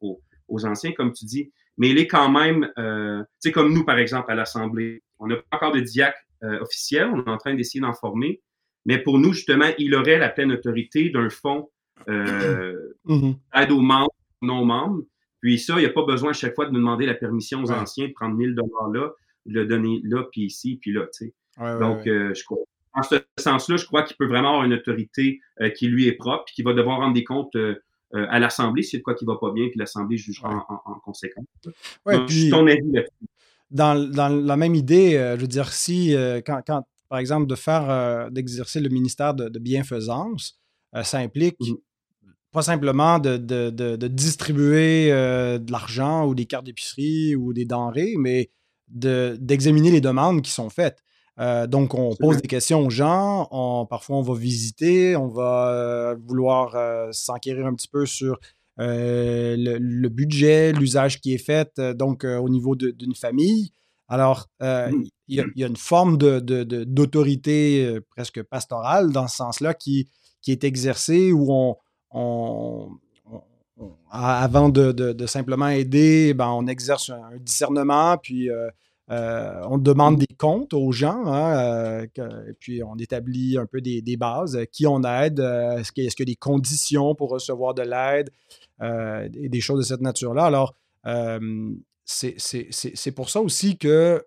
aux, anciens, comme tu dis. Mais il est quand même, euh, tu sais, comme nous, par exemple, à l'Assemblée, on n'a pas encore de diacre euh, officiel, on est en train d'essayer d'en former, mais pour nous, justement, il aurait la pleine autorité d'un fonds euh, mm-hmm. aide aux membres, non membres. Puis ça, il n'y a pas besoin à chaque fois de nous demander la permission aux anciens de prendre 1000 dollars là, de le donner là, puis ici, puis là, tu sais. Donc, euh, je crois en ce sens-là, je crois qu'il peut vraiment avoir une autorité euh, qui lui est propre, puis qui va devoir rendre des comptes euh, à l'Assemblée c'est de quoi qui ne va pas bien, puis l'Assemblée jugera en, conséquence. puis, ton avis dans, la même idée, je veux dire, si, quand, par exemple, de faire, d'exercer le ministère de, bienfaisance, ça implique mmh. Pas simplement de, de distribuer de l'argent ou des cartes d'épicerie ou des denrées, mais d'examiner les demandes qui sont faites. Euh, donc, on pose des questions aux gens. On, parfois, on va visiter, on va euh, vouloir euh, s'enquérir un petit peu sur le, budget, l'usage qui est fait, donc au niveau d'une famille. Alors, mmh. il y, a une forme d'autorité presque pastorale dans ce sens-là qui, qui est exercée où on, avant de, simplement aider, ben, on exerce un, discernement, puis euh, on demande des comptes aux gens, hein, euh, et puis on établit un peu des, bases. Qui on aide? Euh, est-ce qu'il y a des conditions pour recevoir de l'aide? et des choses de cette nature-là. Alors, c'est pour ça aussi que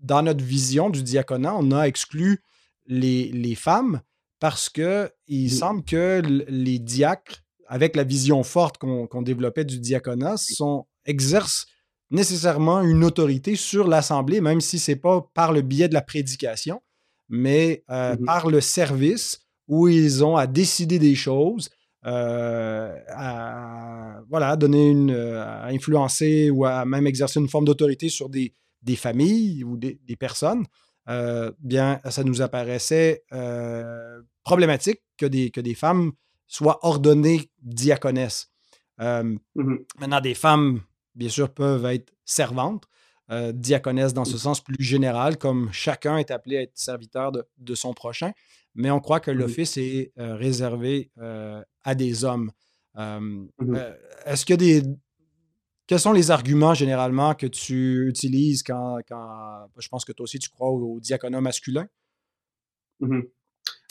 dans notre vision du diaconat, on a exclu les, femmes parce qu'il semble que les diacres, avec la vision forte qu'on développait du diaconat, sont, exercent nécessairement une autorité sur l'Assemblée, même si ce n'est pas par le biais de la prédication, mais euh, mmh par le service où ils ont à décider des choses, euh, à voilà, donner une, à influencer ou à même exercer une forme d'autorité sur des, des, familles ou des, des personnes, bien, ça nous apparaissait problématique que des, que des femmes soient ordonnées diaconesses. Mmh maintenant, des femmes bien sûr, peuvent être servantes, euh, diaconesses dans ce sens plus général, comme chacun est appelé à être serviteur de, son prochain. Mais on croit que l'office est euh, réservé euh, à des hommes. Mmh est-ce que des. Quels sont les arguments généralement que tu utilises quand, je pense que toi aussi tu crois au, diaconat masculin? Mmh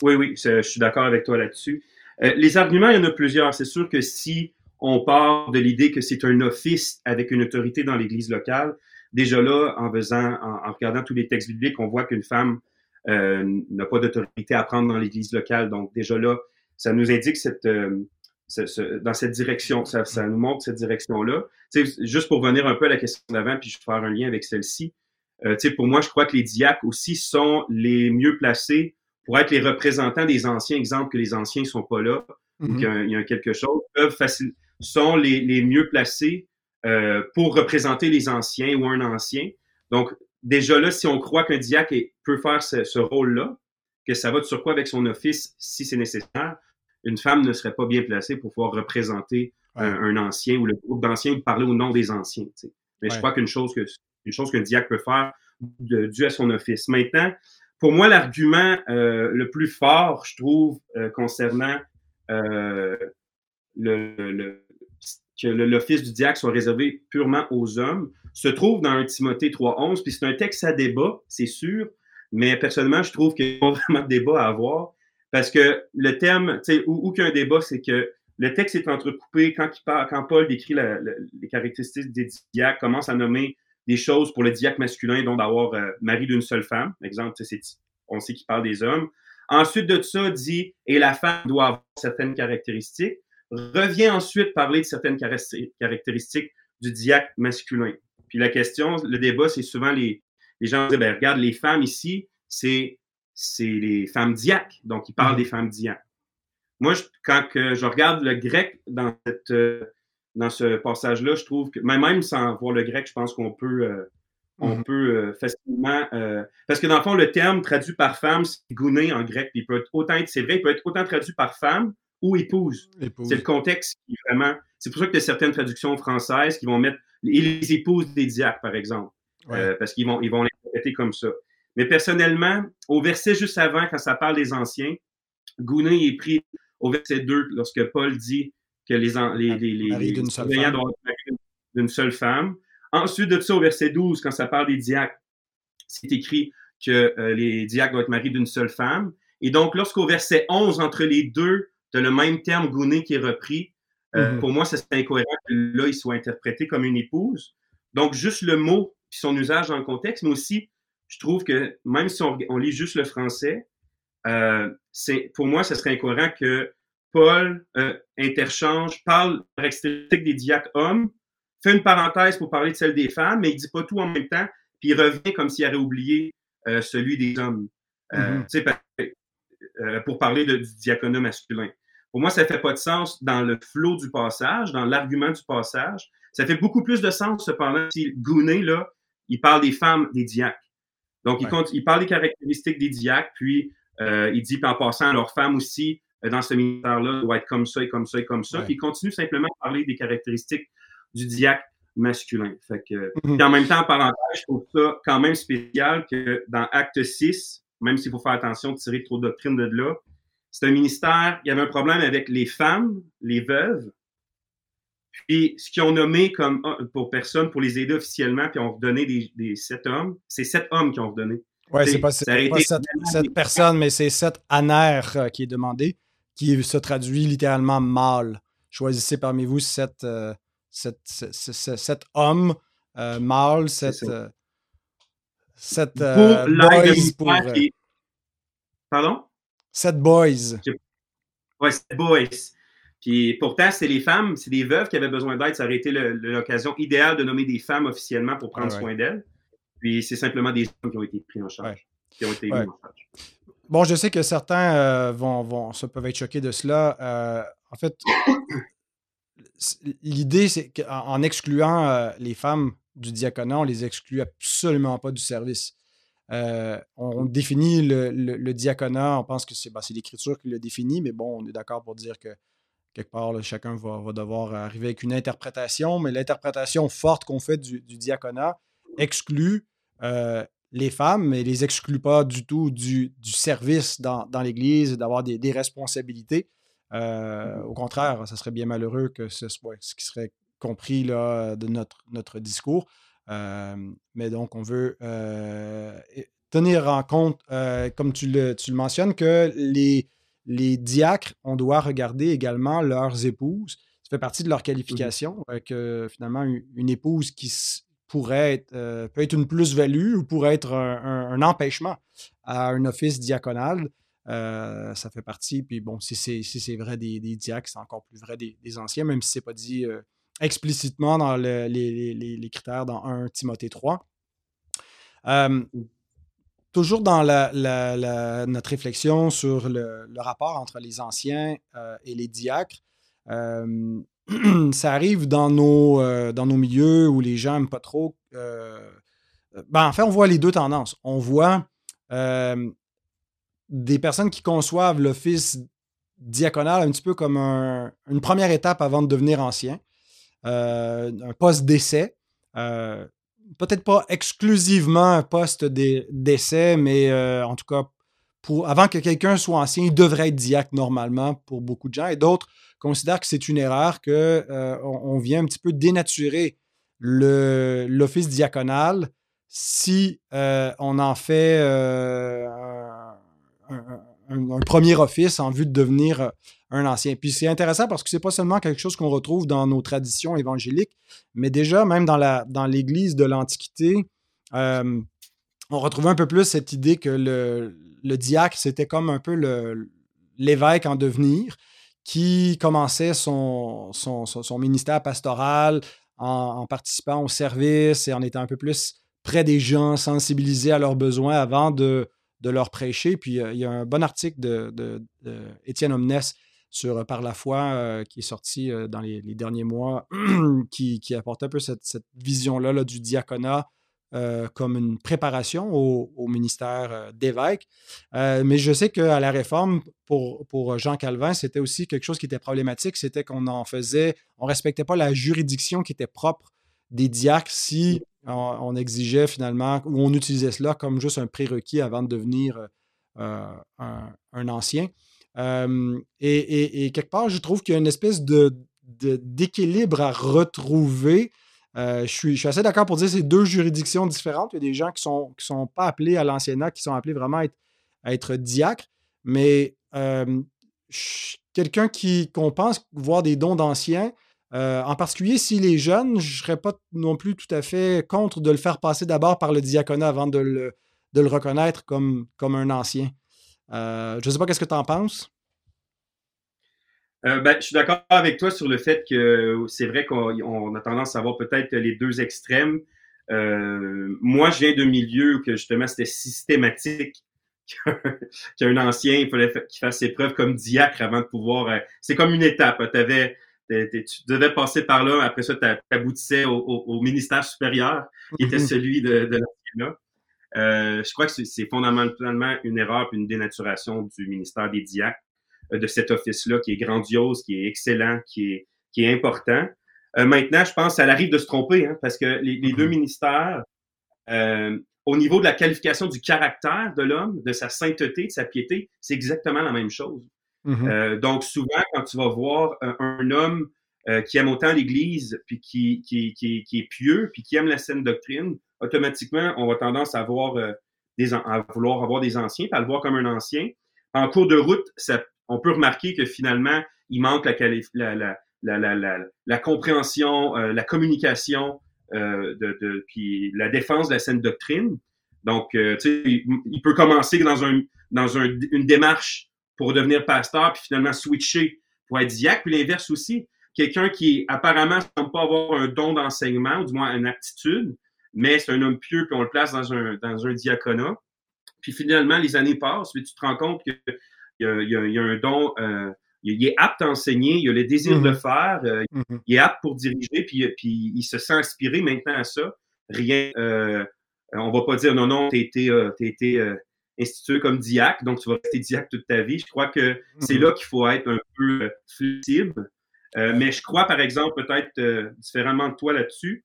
oui, oui, je suis d'accord avec toi là-dessus. les arguments, il y en a plusieurs. C'est sûr que si on part de l'idée que c'est un office avec une autorité dans l'Église locale. Déjà là, en faisant, en, regardant tous les textes bibliques, on voit qu'une femme euh, n'a pas d'autorité à prendre dans l'Église locale. Donc déjà là, ça nous indique cette, euh, dans cette direction, ça, ça, nous montre cette direction-là. Juste pour revenir un peu à la question d'avant, puis je vais faire un lien avec celle-ci. Euh, pour moi, je crois que les diacres aussi sont les mieux placés pour être les représentants des anciens. Exemple que les anciens sont pas là, ou mm-hmm. qu'il y, a quelque chose, peuvent facile, sont les, les mieux placés euh, pour représenter les anciens ou un ancien. Donc, déjà là, si on croit qu'un diacre peut faire ce, ce rôle-là, que ça va de sur quoi avec son office si c'est nécessaire, une femme ne serait pas bien placée pour pouvoir représenter un, ancien ou le groupe d'anciens ou parler au nom des anciens. Mais je crois qu'une chose que une chose qu'un diacre peut faire de, dû à son office. Maintenant, pour moi, l'argument euh, le plus fort, je trouve, euh, concernant euh, le, que l'office du diacre soit réservé purement aux hommes, se trouve dans un Timothée 3.11, puis c'est un texte à débat, c'est sûr, mais personnellement, je trouve qu'il n'y a pas vraiment de débat à avoir, parce que le thème, tu sais, où, qu'il y a un débat, c'est que le texte est entrecoupé quand, il parle, quand Paul décrit les caractéristiques des diacres, commence à nommer des choses pour le diacre masculin, dont d'avoir euh, mari d'une seule femme. Exemple, on sait qu'il parle des hommes. Ensuite de ça, dit, et la femme doit avoir certaines caractéristiques. Revient ensuite parler de certaines caractéristiques du diacre masculin. Puis la question, le débat, c'est souvent les, les gens disent, ben, regarde, les femmes ici, c'est, c'est les femmes diacres. Donc, ils parlent mm-hmm. des femmes diacres. Moi, quand que je regarde le grec dans cette, euh, dans ce passage-là, je trouve que, même sans voir le grec, je pense qu'on peut, euh, on mhm. peut euh, facilement. Euh, parce que dans le fond, le terme traduit par femme, c'est gouné en grec. Puis il peut être autant, c'est vrai, il peut être autant traduit par femme ou épouse. C'est le contexte qui vraiment. C'est pour ça que y a certaines traductions françaises qui vont mettre les épouses des diacres, par exemple. parce qu'ils vont, ils vont l'interpréter comme ça. Mais personnellement, au verset juste avant, quand ça parle des anciens, Gouné est pris au verset 2, lorsque Paul dit que les, les, les, les d'une seule, d'une seule femme. Ensuite de ça, au verset 12, quand ça parle des diacres, c'est écrit que euh, les diacres doivent être mariés d'une seule femme. Et donc, lorsqu'au verset 11, entre les deux, tu as le même terme gouné qui est repris, euh, mm-hmm. pour moi, c'est incohérent que là, il soit interprété comme une épouse. Donc, juste le mot et son usage dans le contexte, mais aussi, je trouve que même si on, lit juste le français, euh, pour moi, ce serait incohérent que Paul euh, interchange, parle par extrémité des diacres hommes, fait une parenthèse pour parler de celle des femmes, mais il dit pas tout en même temps, puis il revient comme s'il avait oublié euh, celui des hommes. Euh, mm-hmm. pour parler de, du diaconat masculin. Pour moi, ça fait pas de sens dans le flot du passage, dans l'argument du passage. Ça fait beaucoup plus de sens, cependant, si Gounet, là, il parle des femmes, des diacres. Donc, il, compte, il parle des caractéristiques des diacres, puis il dit, en passant, leurs femmes aussi, euh, dans ce ministère-là doit être comme ça et comme ça et comme ça. Puis il continue simplement à parler des caractéristiques du diacre masculin. Fait que, mhm. en même temps, en parenthèse, je trouve ça quand même spécial que dans Acte 6, même s'il faut faire attention de tirer trop de doctrine de là, c'est un ministère, il y avait un problème avec les femmes, les veuves, puis ce qu'ils ont nommé comme ah, pour personne, pour les aider officiellement, puis ont redonné des, des sept hommes, c'est sept hommes qui ont redonné. Oui, c'est pas, pas sept, personnes, mais c'est sept anères euh, qui est demandé qui se traduit littéralement mâle. Choisissez parmi vous sept, euh, hommes euh, mâles, sept, euh, sept euh, boys. Pour, Pardon? Sept boys. Oui, sept boys. Puis pourtant, c'est les femmes, c'est des veuves qui avaient besoin d'aide. Ça aurait été l'occasion idéale de nommer des femmes officiellement pour prendre soin d'elles. Puis c'est simplement des hommes qui ont été pris en charge. Qui ont été mis en charge. Bon, je sais que certains euh, vont, vont, peuvent être choqués de cela. Euh, en fait, l'idée, c'est qu'en excluant euh, les femmes du diaconat, on les exclut absolument pas du service. on définit le, diaconat, on pense que c'est ben, l'Écriture qui le définit, mais bon, on est d'accord pour dire que quelque part, chacun va, devoir arriver avec une interprétation, mais l'interprétation forte qu'on fait du, du, diaconat exclut les femmes, mais les exclut pas du tout du, service dans, l'Église, d'avoir des, responsabilités. Euh, au contraire, ça serait bien malheureux que ce soit ce qui serait compris là, de notre, notre discours. Euh, mais donc, on veut euh, tenir en compte, comme tu le, tu le mentionnes, que les, les diacres, on doit regarder également leurs épouses. fait partie de leur qualification, mmh que finalement, une, épouse qui pourrait être, peut être une plus-value ou pourrait être un, empêchement à un office diaconal. ça fait partie. Puis bon, si c'est vrai des, des diacres, c'est encore plus vrai des, anciens, même si ce n'est pas dit explicitement dans les, critères dans 1 Timothée 3. Toujours dans notre réflexion sur le, rapport entre les anciens et les diacres, ça arrive dans nos, euh, dans nos milieux où les gens n'aiment pas trop. Euh, ben, en fait, on voit les deux tendances. On voit euh, des personnes qui conçoivent l'office diaconal un petit peu comme une première étape avant de devenir ancien, un poste d'essai. Peut-être pas exclusivement un poste d'essai, mais en tout cas, avant que quelqu'un soit ancien, il devrait être diacre normalement pour beaucoup de gens. Et d'autres considère que c'est une erreur, qu'on euh, on vient un petit peu dénaturer l'office diaconal si euh, on en fait euh, un, premier office en vue de devenir un ancien. Puis c'est intéressant parce que c'est pas seulement quelque chose qu'on retrouve dans nos traditions évangéliques, mais déjà même dans la dans l'Église de l'Antiquité, on retrouvait un peu plus cette idée que le, diacre c'était comme un peu l'évêque en devenir qui commençait son, son, ministère pastoral en, participant au service et en étant un peu plus près des gens, sensibilisés à leurs besoins avant de, de leur prêcher. Puis euh, il y a un bon article de, de, Étienne Omnes sur Par la foi qui est sorti dans les, derniers mois, qui, qui, apporte un peu cette, vision-là là, du diaconat comme une préparation au, ministère d'évêque. Mais je sais qu'à la réforme, pour, pour Jean Calvin, c'était aussi quelque chose qui était problématique, c'était qu'on en faisait, on ne respectait pas la juridiction qui était propre des diacres si on, exigeait finalement, ou on utilisait cela comme juste un prérequis avant de devenir un, ancien. Et, quelque part, je trouve qu'il y a une espèce d'équilibre à retrouver euh, je, suis, assez d'accord pour dire que c'est deux juridictions différentes. Il y a des gens qui ne sont, pas appelés à l'anciennat, qui sont appelés vraiment à être, diacres. Mais euh, quelqu'un qui qu'on pense voir des dons d'anciens, euh, en particulier s'il est jeune, je ne serais pas non plus tout à fait contre de le faire passer d'abord par le diaconat avant de le, reconnaître comme un ancien. Je ne sais pas qu'est-ce que tu en penses? Euh, ben, je suis d'accord avec toi sur le fait que c'est vrai qu'on a tendance à voir peut-être les deux extrêmes. Euh, moi, je viens d'un milieu où que justement c'était systématique qu'un ancien il fallait qu'il fasse ses preuves comme diacre avant de pouvoir. Euh, c'est comme une étape. Avais, tu devais passer par là. Après ça, tu aboutissais au, ministère supérieur, qui était celui de, de l'ancien. Euh, je crois que c'est fondamentalement une erreur une dénaturation du ministère des diacres. Euh, de cet office-là qui est grandiose, qui est excellent, qui est, qui est important. Euh, maintenant, je pense que ça arrive de se tromper, hein, parce que les, deux mm-hmm. ministères, euh, au niveau de la qualification du caractère de l'homme, de sa sainteté, de sa piété, c'est exactement la même chose. Mm-hmm. donc, souvent, quand tu vas voir un, homme qui aime autant l'Église, puis qui, qui, qui, qui, est pieux, puis qui aime la saine doctrine, automatiquement, on va tendance à, avoir, des, à vouloir avoir des anciens, puis à le voir comme un ancien. En cours de route, ça, on peut remarquer que finalement, il manque la, la, la, compréhension, euh, la communication, euh, de, puis la défense de la saine doctrine. Donc, euh, tu sais, il, peut commencer dans, un, dans une démarche pour devenir pasteur, puis finalement switcher pour être diacre. Puis l'inverse aussi, quelqu'un qui apparemment ne semble pas avoir un don d'enseignement, ou du moins une aptitude, mais c'est un homme pieux, puis on le place dans un, dans un diaconat. Puis finalement, les années passent, puis tu te rends compte que il y a, un don, euh, il est apte à enseigner, il a le désir de le mhm. faire, euh, mhm. il est apte pour diriger, puis, puis il se sent inspiré maintenant à ça. Rien, euh, on va pas dire non, non, tu été, été institué comme diacre, donc tu vas rester diacre toute ta vie. Je crois que c'est mhm. là qu'il faut être un peu flexible. Mais je crois, par exemple, peut-être différemment de toi là-dessus,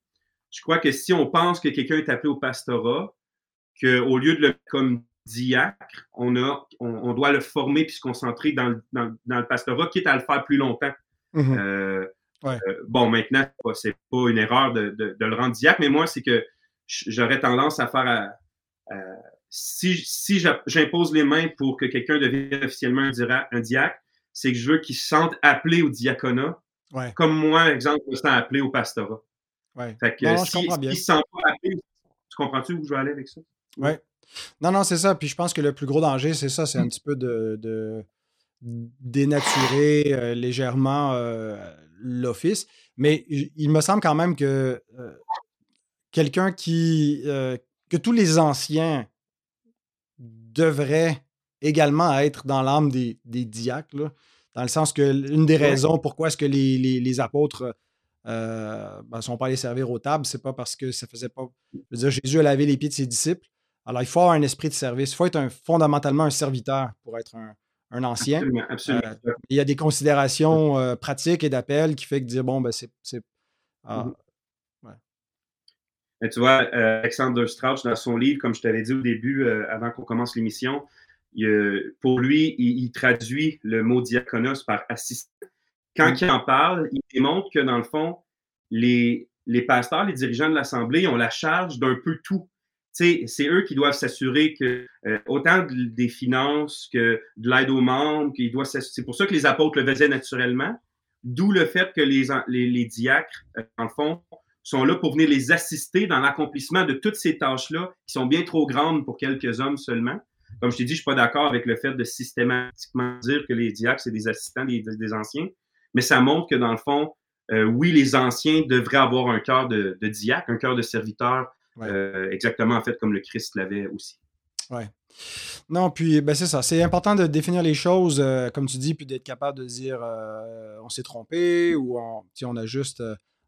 je crois que si on pense que quelqu'un est appelé au pastorat, qu'au lieu de le comme diacre, on, a, on, doit le former puis se concentrer dans le, dans, le pastorat, quitte à le faire plus longtemps. Mm-hmm. Euh, euh, bon, maintenant, c'est pas une erreur de, de, le rendre diacre, mais moi, c'est que j'aurais tendance à faire. si si j'impose les mains pour que quelqu'un devienne officiellement un, diacre, c'est que je veux qu'il se sente appelé au diaconat Comme moi, exemple, je me sens appelé au pastorat. Ouais. Fait que si, si, se sent pas appelé, tu comprends-tu où je vais aller avec ça? Oui. Non, non, c'est ça. Puis je pense que le plus gros danger, c'est ça, c'est un petit peu de, de dénaturer euh, légèrement euh, l'office. Mais il me semble quand même que euh, quelqu'un qui. que tous les anciens devraient également être dans l'âme des, des diacres, dans le sens que l'une des raisons pourquoi est-ce que les, les, apôtres ne ben, sont pas allés servir aux tables, c'est pas parce que ça faisait pas. Je veux dire, Jésus a lavé les pieds de ses disciples. Alors, il faut avoir un esprit de service. Il faut être un, fondamentalement un serviteur pour être un, un ancien. Absolument, euh, il y a des considérations euh, pratiques et d'appel qui fait que dire, bon, ben, c'est. Ah, mm-hmm. tu vois, euh, Alexander Strauch, dans son livre, comme je t'avais dit au début, avant qu'on commence l'émission, pour lui, il, traduit le mot diaconos par assistant. Quand mm. il en parle, il démontre que, dans le fond, les, les pasteurs, les dirigeants de l'Assemblée ont la charge d'un peu tout c'est eux qui doivent s'assurer que euh, autant des finances que de l'aide aux membres, c'est pour ça que les apôtres le faisaient naturellement. D'où le fait que les, les, diacres, euh, en fond, sont là pour venir les assister dans l'accomplissement de toutes ces tâches-là qui sont bien trop grandes pour quelques hommes seulement. Comme je t'ai dit, je suis pas d'accord avec le fait de systématiquement dire que les diacres, c'est des assistants des, anciens, mais ça montre que dans le fond, euh, oui, les anciens devraient avoir un cœur de, de diacre, un cœur de serviteur euh, exactement, en fait, comme le Christ l'avait aussi. Oui. Non, puis ben c'est ça. C'est important de définir les choses, euh, comme tu dis, puis d'être capable de dire euh, on s'est trompé ou on, on a juste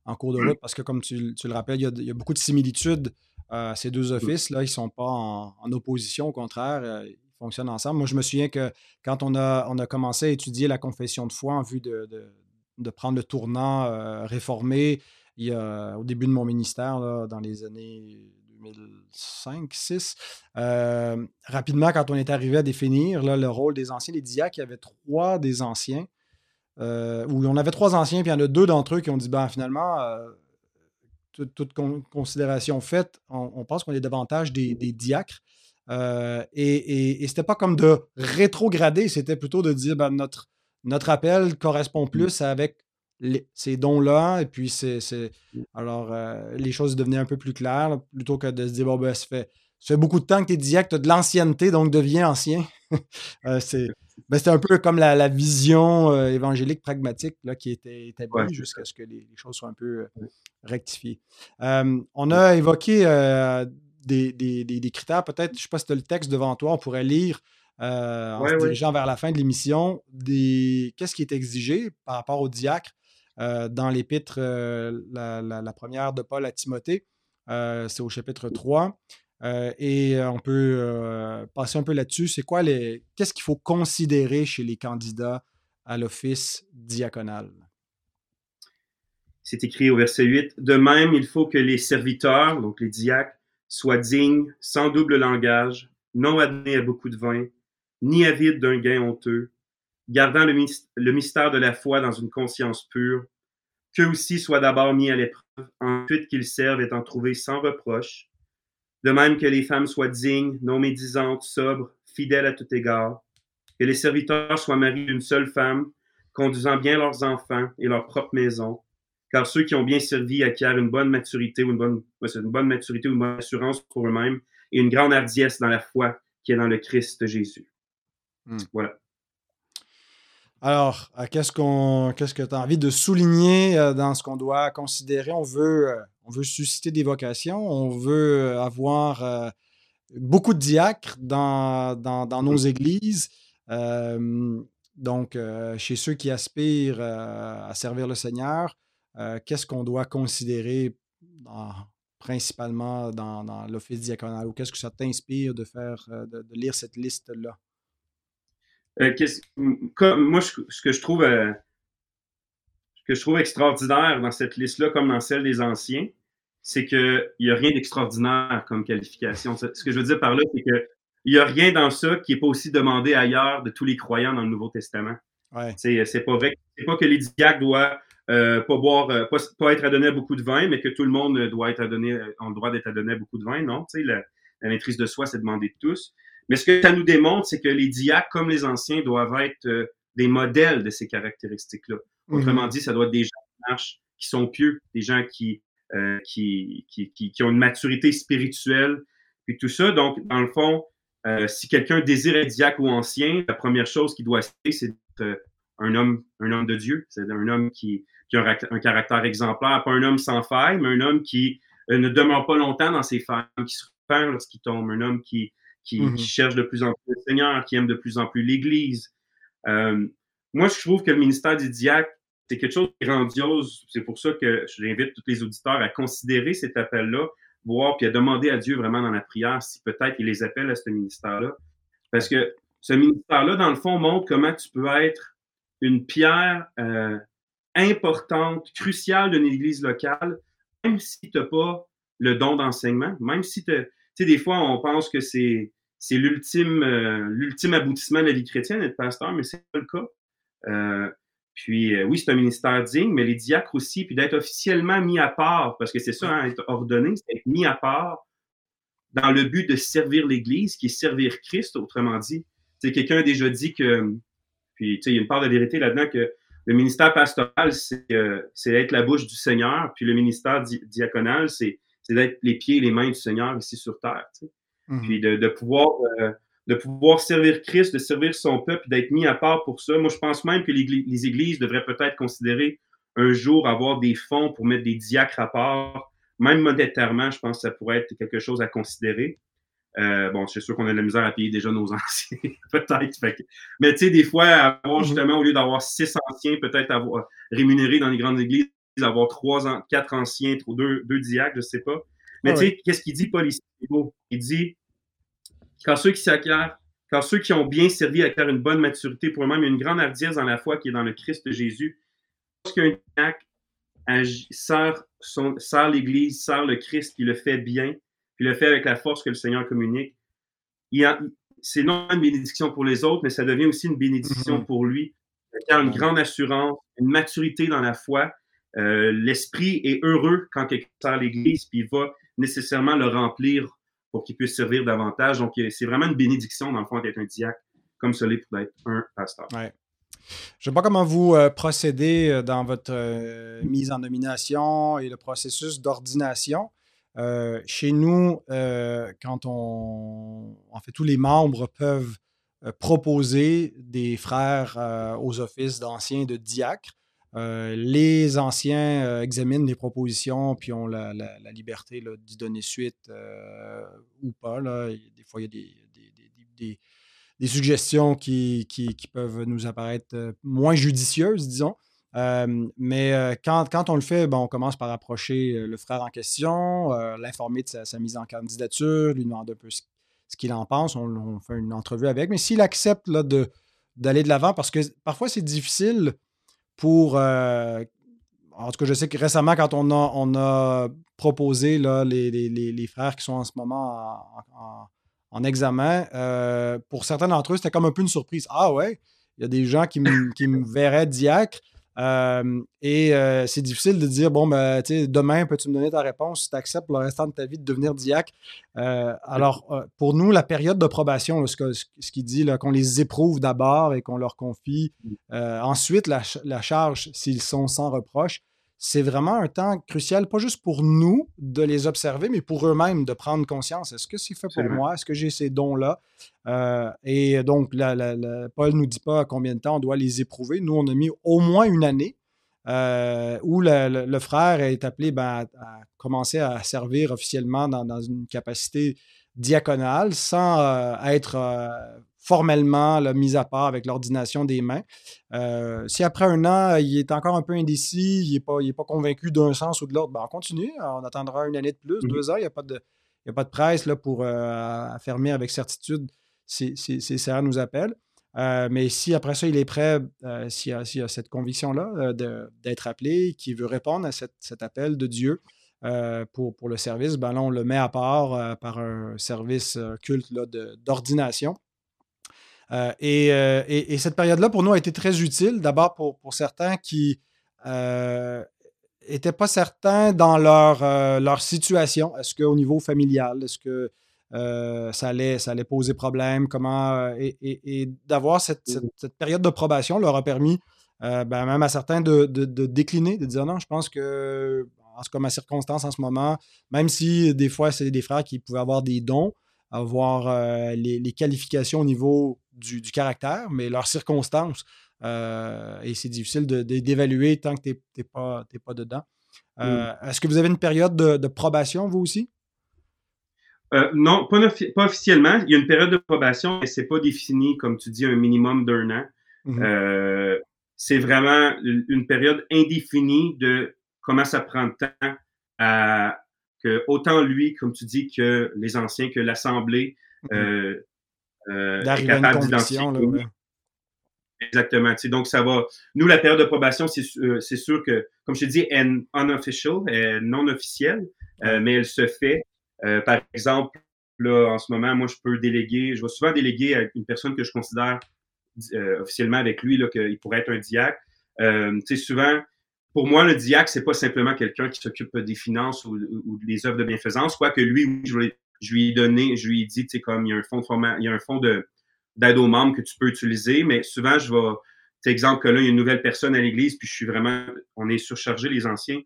en cours de route, parce que comme tu, le rappelles, il y, a, beaucoup de similitudes à ces deux offices. Là, ils ne sont pas en, opposition, au contraire, ils fonctionnent ensemble. Moi, je me souviens que quand on a, on a commencé à étudier la confession de foi en vue de, de prendre le tournant réformé il y a, au début de mon ministère, dans les années 2005-2006, euh, rapidement, quand on est arrivé à définir le rôle des anciens, les diacres, il y avait trois des anciens, euh, où on avait trois anciens, puis il y en a deux d'entre eux qui ont dit, ben finalement, euh, toute, considération faite, on, pense qu'on est davantage des, diacres. et, et, et c'était pas comme de rétrograder, c'était plutôt de dire ben, notre, notre appel correspond mmh. plus avec ces dons-là, et puis c'est. Mmh. Alors, euh, les choses devenaient un peu plus claires, plutôt que de se dire, bon, ben, ça fait, ça fait beaucoup de temps que tu es diacre, tu as de l'ancienneté, donc deviens ancien. euh, c'est ben, un peu comme la, vision euh, évangélique pragmatique là, qui était établie jusqu'à ce que les, choses soient un peu euh, rectifiées. on a évoqué des, des, des, critères, peut-être, je ne sais pas si tu as le texte devant toi, on pourrait lire. en se dirigeant vers la fin de l'émission, qu'est-ce qui est exigé par rapport au diacre euh, dans l'épître, euh, la, première de Paul à Timothée. C'est au chapitre 3. Et on peut passer un peu là-dessus. C'est quoi les. Qu'est-ce qu'il faut considérer chez les candidats à l'office diaconal? C'est écrit au verset 8. De même, il faut que les serviteurs, donc les diacres, soient dignes, sans double langage, non admis à beaucoup de vin, ni avides d'un gain honteux, gardant le, mystère de la foi dans une conscience pure, qu'eux aussi soient d'abord mis à l'épreuve, ensuite qu'ils servent étant trouvés sans reproche, de même que les femmes soient dignes, non médisantes, sobres, fidèles à tout égard, que les serviteurs soient mariés d'une seule femme, conduisant bien leurs enfants et leur propre maison, car ceux qui ont bien servi acquièrent une bonne maturité ou une bonne, une bonne maturité ou une bonne assurance pour eux-mêmes et une grande hardiesse dans la foi qui est dans le Christ Jésus. Hmm. Voilà. Alors, euh, qu'est-ce, qu'on, qu'est-ce que tu as envie de souligner euh, dans ce qu'on doit considérer? On veut, euh, on veut susciter des vocations, on veut avoir beaucoup de diacres dans, dans, nos églises. donc, chez ceux qui aspirent à servir le Seigneur, qu'est-ce qu'on doit considérer principalement dans, l'office diaconal? Ou qu'est-ce que ça t'inspire de faire, de lire cette liste-là? Euh, moi, ce que je trouve euh, que je trouve extraordinaire dans cette liste-là, comme dans celle des anciens, c'est qu'il n'y a rien d'extraordinaire comme qualification. Ce que je veux dire par là, c'est qu'il n'y a rien dans ça qui n'est pas aussi demandé ailleurs de tous les croyants dans le Nouveau Testament. Ouais. C'est pas vrai. C'est pas que les diacres doivent euh, pas boire, pas, être adonnés à beaucoup de vin, mais que tout le monde doit être adonné, a le droit d'être adonné à beaucoup de vin. Non, la, la maîtrise de soi, c'est demandé de tous. Mais ce que ça nous démontre, c'est que les diacres, comme les anciens, doivent être euh, des modèles de ces caractéristiques-là. Autrement mm-hmm. dit, ça doit être des gens qui marchent, qui sont pieux, des gens qui, euh, qui, qui, qui, ont une maturité spirituelle, et tout ça. Donc, dans le fond, euh, si quelqu'un désire être diacre ou ancien, la première chose qu'il doit faire, c'est d'être un homme, un homme de Dieu. C'est un homme qui, qui a un, caractère exemplaire, pas un homme sans faille, mais un homme qui ne demeure pas longtemps dans ses failles, qui se repent lorsqu'il tombe, un homme qui, mm-hmm. qui, cherche de plus en plus le Seigneur, qui aime de plus en plus l'Église. Euh, moi, je trouve que le ministère du diacre, c'est quelque chose de grandiose. C'est pour ça que j'invite tous les auditeurs à considérer cet appel-là, voir puis à demander à Dieu vraiment dans la prière si peut-être il les appelle à ce ministère-là. Parce que ce ministère-là, dans le fond, montre comment tu peux être une pierre euh, importante, cruciale d'une église locale, même si tu n'as pas le don d'enseignement, même si tu sais, des fois, on pense que c'est, c'est l'ultime, euh, l'ultime aboutissement de la vie chrétienne, être pasteur, mais c'est pas le cas. Euh, puis euh, oui, c'est un ministère digne, mais les diacres aussi, puis d'être officiellement mis à part, parce que c'est ça, hein, être ordonné, c'est être mis à part dans le but de servir l'Église, qui est servir Christ, autrement dit. C'est quelqu'un a déjà dit que, puis tu sais, il y a une part de vérité là-dedans que le ministère pastoral, c'est euh, être la bouche du Seigneur, puis le ministère diaconal, c'est d'être les pieds et les mains du Seigneur ici sur terre. Mm-hmm. Puis de, de pouvoir euh, de pouvoir servir Christ, de servir son peuple, d'être mis à part pour ça. Moi, je pense même que les églises devraient peut-être considérer un jour avoir des fonds pour mettre des diacres à part. Même monétairement, je pense que ça pourrait être quelque chose à considérer. Euh, bon, c'est sûr qu'on a de la misère à payer déjà nos anciens, peut-être. Mais tu sais, des fois, avoir mm-hmm. justement, au lieu d'avoir six anciens, peut-être avoir rémunéré dans les grandes églises, avoir trois, quatre anciens, deux, deux diacres, je sais pas. Mais ah tu sais, qu'est-ce qu'il dit, Paul Il dit quand ceux qui s'acquièrent, quand ceux qui ont bien servi acquièrent une bonne maturité pour eux-mêmes, il y a une grande hardiesse dans la foi qui est dans le Christ Jésus. Lorsqu'un diacre sert, l'Église, sert le Christ, puis le fait bien, puis le fait avec la force que le Seigneur communique, c'est non une bénédiction pour les autres, mais ça devient aussi une bénédiction mm-hmm. pour lui. Il a une grande assurance, une maturité dans la foi. Euh, l'esprit est heureux quand quelqu'un sert l'Église, puis il va nécessairement le remplir pour qu'il puisse servir davantage. Donc, c'est vraiment une bénédiction, dans le fond, d'être un diacre, comme celui pour être un pasteur. Je ne sais pas comment vous euh, procédez euh, dans votre euh, mise en nomination et le processus d'ordination. chez nous, quand on. En fait, tous les membres peuvent proposer des frères aux offices d'anciens de diacres. Euh, les anciens euh, examinent les propositions puis ont la, liberté d'y donner suite euh, ou pas. Des fois, il y a des, suggestions qui, peuvent nous apparaître moins judicieuses, disons. mais quand, on le fait, on commence par approcher le frère en question, l'informer de sa, mise en candidature, lui demander un peu ce, qu'il en pense. On, fait une entrevue avec. Mais s'il accepte d'aller de l'avant, parce que parfois c'est difficile pour. Euh, en tout cas, je sais que récemment, quand on a, on a proposé là, les, les, les, frères qui sont en ce moment en, examen, euh, pour certains d'entre eux, c'était comme un peu une surprise. Ah ouais, il y a des gens qui, qui me verraient diacre. Euh, et euh, c'est difficile de dire, bon, ben, demain, peux-tu me donner ta réponse si tu acceptes le restant de ta vie de devenir diacre? Euh, alors, pour nous, la période de probation, ce, ce qu'il dit, qu'on les éprouve d'abord et qu'on leur confie ensuite la, la charge s'ils sont sans reproche, c'est vraiment un temps crucial, pas juste pour nous de les observer, mais pour eux-mêmes de prendre conscience. Est-ce que c'est fait pour moi? Est-ce que j'ai ces dons-là? Euh, et donc, Paul ne nous dit pas combien de temps on doit les éprouver. Nous, on a mis au moins une année euh, où le, frère est appelé ben, à, commencer à servir officiellement dans, une capacité diaconale sans euh, être formellement la mise à part avec l'ordination des mains. Euh, si après un an, il est encore un peu indécis, il n'est pas, pas convaincu d'un sens ou de l'autre, ben on continue. On attendra une année de plus, deux ans. Il n'y a, pas de, a pas de presse là, pour euh, affirmer avec certitude si, si, ça nous appelle. Euh, mais si après ça, il est prêt, s'il a, a, cette conviction-là d'être appelé, qui veut répondre à cet appel de Dieu, pour, pour, le service, ben là, on le met à part par un service culte d'ordination. Euh, euh, et, cette période-là, pour nous, a été très utile. D'abord pour, certains qui n'étaient euh, pas certains dans leur, leur situation. Est-ce qu'au niveau familial, est-ce que ça, allait, ça allait poser problème? Comment, et, d'avoir cette, période de probation leur a permis ben, même à certains de, décliner, de dire non, je pense que, en tout cas, ma circonstance en ce moment, même si des fois c'est des frères qui pouvaient avoir des dons, avoir les, qualifications au niveau du, caractère, mais leurs circonstances, et c'est difficile d'évaluer tant que tu n'es pas, pas dedans. Est-ce que vous avez une période de probation, vous aussi? Euh, non, pas, officiellement. Il y a une période de probation, mais c'est pas défini, comme tu dis, un minimum d'un an. Mhm. Euh, c'est vraiment une période indéfinie de comment ça prend de temps à que autant lui, comme tu dis, que les anciens, que l'Assemblée euh, euh est capable d'identifier. Exactement. donc, ça va. Nous, la période de probation, c'est sûr que, comme je te dis, est unofficial, est non officielle, mais elle se fait euh, par exemple, là, en ce moment, moi, je peux déléguer, je vais souvent déléguer à une personne que je considère euh, officiellement avec lui, qu'il pourrait être un diacre. Euh, tu sais, souvent, pour moi, le diacre, c'est pas simplement quelqu'un qui s'occupe des finances ou, des œuvres de bienfaisance, quoique lui, je, je, lui ai donné, je lui ai dit, tu sais, comme il y a un fonds de il y a un fonds de d'aide aux membres que tu peux utiliser, mais souvent, je vais, tu exemple que là, il y a une nouvelle personne à l'église, puis je suis vraiment, on est surchargé, les anciens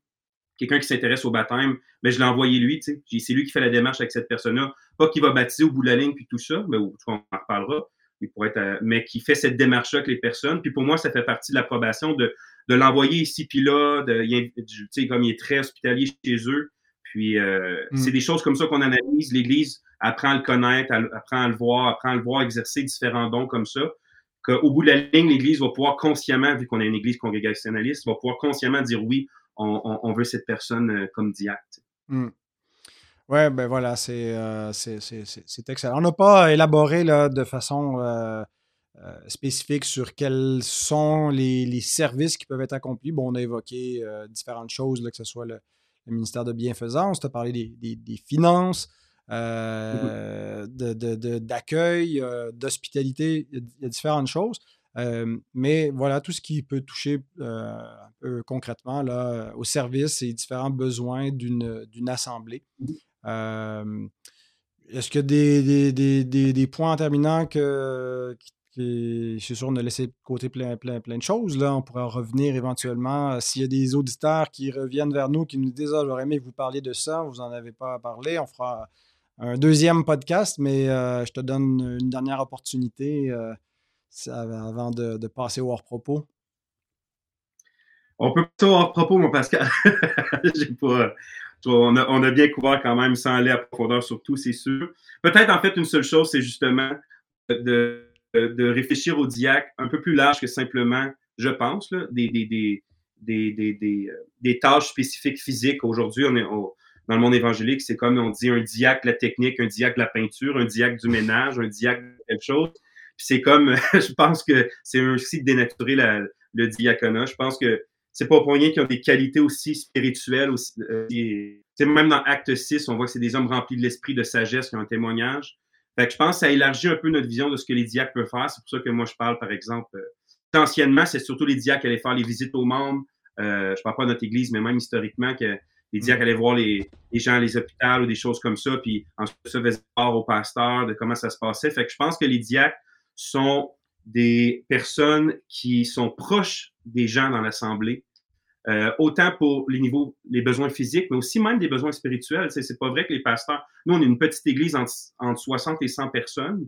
quelqu'un qui s'intéresse au baptême, mais je l'ai envoyé lui, tu sais. C'est lui qui fait la démarche avec cette personne-là. Pas qu'il va baptiser au bout de la ligne puis tout ça, mais on en reparlera. Être, mais qui fait cette démarche-là avec les personnes. Puis pour moi, ça fait partie de l'approbation de, de l'envoyer ici puis là, de, tu sais, comme il est très hospitalier chez eux. Puis euh, mm. c'est des choses comme ça qu'on analyse. L'Église apprend à le connaître, apprend à le voir, apprend à le voir exercer différents dons comme ça. Qu'au bout de la ligne, l'Église va pouvoir consciemment, vu qu'on est une Église congrégationaliste, va pouvoir consciemment dire oui, on, veut cette personne euh, comme diacre. Hmm. Oui, ben voilà, euh, c'est excellent. On n'a pas élaboré là, de façon euh, spécifique sur quels sont les, services qui peuvent être accomplis. Bon, on a évoqué différentes choses, que ce soit le, ministère de Bienfaisance, tu as parlé des, finances, mm-hmm. d'accueil, d'hospitalité, il y a différentes choses. Euh, mais voilà, tout ce qui peut toucher euh, un peu concrètement là, au service et différents besoins d'une assemblée. Mmh euh, est-ce qu'il y a des, des, points en terminant que, je suis sûr, on a laissé de côté plein, plein, plein de choses. Là. On pourra revenir éventuellement. S'il y a des auditeurs qui reviennent vers nous, qui nous disent ah, J'aurais aimé que vous parliez de ça, vous n'en avez pas parlé, on fera un deuxième podcast, mais je te donne une dernière opportunité avant de, passer au hors-propos? On peut au hors-propos, mon Pascal. on, a, bien couvert quand même sans aller à profondeur sur tout, c'est sûr. Peut-être, en fait, une seule chose, c'est justement de, réfléchir au diacre un peu plus large que simplement, je pense, des, des, des, tâches spécifiques physiques. Aujourd'hui, on est dans le monde évangélique, c'est comme on dit un diacre de la technique, un diacre de la peinture, un diacre du ménage, un diacre de quelque chose c'est comme, je pense que c'est aussi de dénaturer le diaconat. Je pense que c'est pas pour rien qu'ils ont des qualités aussi spirituelles. Aussi, euh, même dans Acte 6, on voit que c'est des hommes remplis de l'esprit de sagesse qui ont un témoignage. Fait que je pense que ça élargit un peu notre vision de ce que les diacres peuvent faire. C'est pour ça que moi, je parle, par exemple, euh, anciennement, c'est surtout les diacres qui allaient faire les visites aux membres. Euh, je parle pas de notre église, mais même historiquement, que les diacres allaient voir les, gens à les hôpitaux ou des choses comme ça, puis ensuite ça faisait part au pasteur de comment ça se passait. Fait que je pense que les diacres sont des personnes qui sont proches des gens dans l'Assemblée, euh, autant pour les niveaux, les besoins physiques, mais aussi même des besoins spirituels. C'est, c'est pas vrai que les pasteurs, nous, on est une petite église entre, 60 et 100 personnes,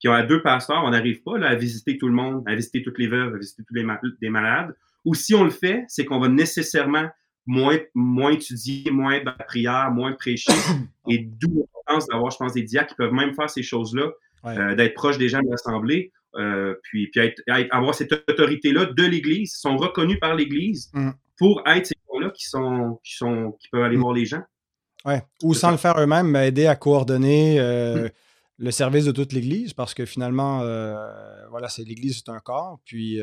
qui ont à deux pasteurs, on n'arrive pas là, à visiter tout le monde, à visiter toutes les veuves, à visiter tous les, malades. Ou si on le fait, c'est qu'on va nécessairement moins, moins étudier, moins de la prière, moins prêcher, et d'où l'importance d'avoir, je pense, des diacres qui peuvent même faire ces choses-là euh, d'être proche des gens de l'Assemblée, euh, puis, puis avoir cette autorité-là de l'Église, sont reconnus par l'Église mm. pour être ces gens-là qui, sont, qui, sont, qui peuvent aller mm. voir les gens. Ouais. Ou sans le faire eux-mêmes, aider à coordonner euh, mm. le service de toute l'Église, parce que finalement, voilà, c'est l'Église, c'est un corps, puis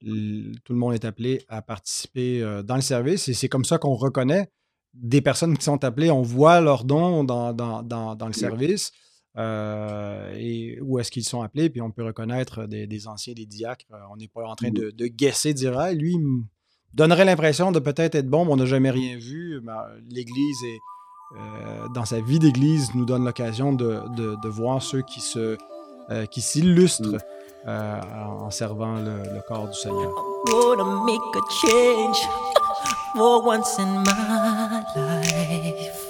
tout le monde est appelé à participer dans le service, et c'est comme ça qu'on reconnaît des personnes qui sont appelées, on voit leurs dons dans, dans, dans, dans le service. Euh, et où est-ce qu'ils sont appelés, puis on peut reconnaître des, anciens, des diacres. Euh, on n'est pas en train de, de guesser, dire ah, lui, il donnerait l'impression de peut-être être bon, mais on n'a jamais rien vu. L'Église, euh, dans sa vie d'Église, nous donne l'occasion de, voir ceux qui se qui s'illustrent en servant le, le, corps du Seigneur. Make a change for once in my life?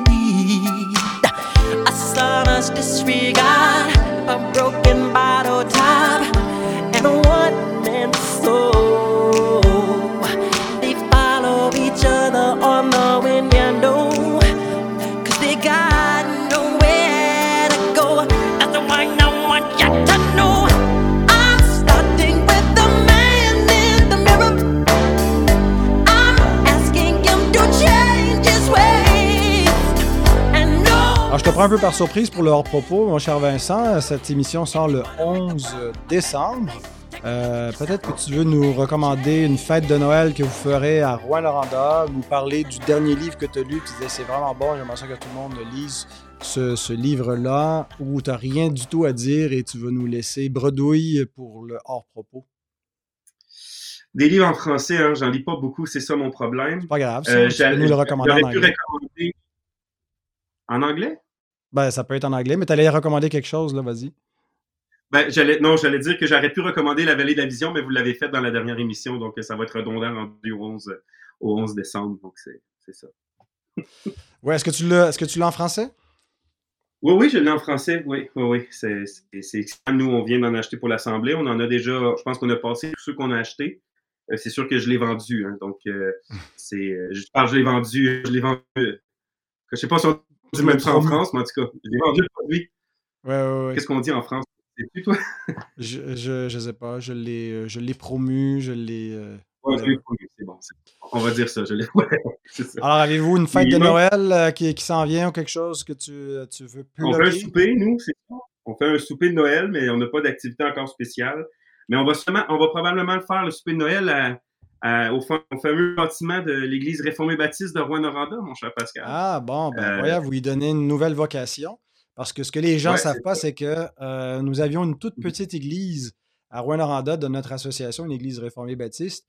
son's disregard, a broken un peu par surprise pour le hors-propos, mon cher Vincent. Cette émission sort le 11 décembre. Euh, Peut-être que tu veux nous recommander une fête de Noël que vous ferez à Rouen-Noranda, nous parler du dernier livre que tu as lu. Tu disais c'est vraiment bon, j'aimerais ça que tout le monde lise ce, ce livre-là, où tu n'as rien du tout à dire et tu veux nous laisser bredouille pour le hors-propos. Des livres en français, hein, j'en lis pas beaucoup, c'est ça mon problème. Pas grave, Euh, nous le recommander en anglais. recommander. En anglais? Ben, ça peut être en anglais, mais tu allais recommander quelque chose, là, vas-y. Ben, j'allais, non, j'allais dire que j'aurais pu recommander La Vallée de la Vision, mais vous l'avez fait dans la dernière émission, donc ça va être redondant rendu au 11, au 11 décembre, donc c'est, c'est ça. Ouais, est-ce que tu l'as est-ce que tu l'as en français? Oui, oui, je l'ai en français, oui, oui, oui. C'est, c'est. Nous, on vient d'en acheter pour l'Assemblée. On en a déjà, je pense qu'on a passé tous ceux qu'on a achetés. Euh, c'est sûr que je l'ai vendu, hein, donc euh, c'est, euh, je parle, je l'ai vendu, je l'ai vendu. euh, je sais pas si on dit même ça en France, mais en tout cas, je l'ai vendu le produit. Ouais, ouais, ouais. Qu'est-ce qu'on dit en France? C'est toi? Je, je, je sais pas, je l'ai euh, je l'ai promu, je l'ai. euh, Ouais, je l'ai vendu, c'est bon. On va dire ça, je l'ai. Ouais. Alors, avez-vous une fête de non. Noël euh, qui, qui s'en vient ou quelque chose que tu, tu veux plus On fait un souper, nous, c'est ça. On fait un souper de Noël, mais on n'a pas d'activité encore spéciale. Mais on va seulement, on va probablement le faire, le souper de Noël, à- à- au, fa- au fameux bâtiment de l'Église réformée baptiste de Rouen-Noranda, mon cher Pascal. Ah, bon, ben, Euh, voyez, vous lui donnez une nouvelle vocation. Parce que ce que les gens ne Ouais, savent pas, c'est que euh, nous avions une toute Mhm. petite église à Rouen-Noranda de notre association, une église réformée baptiste.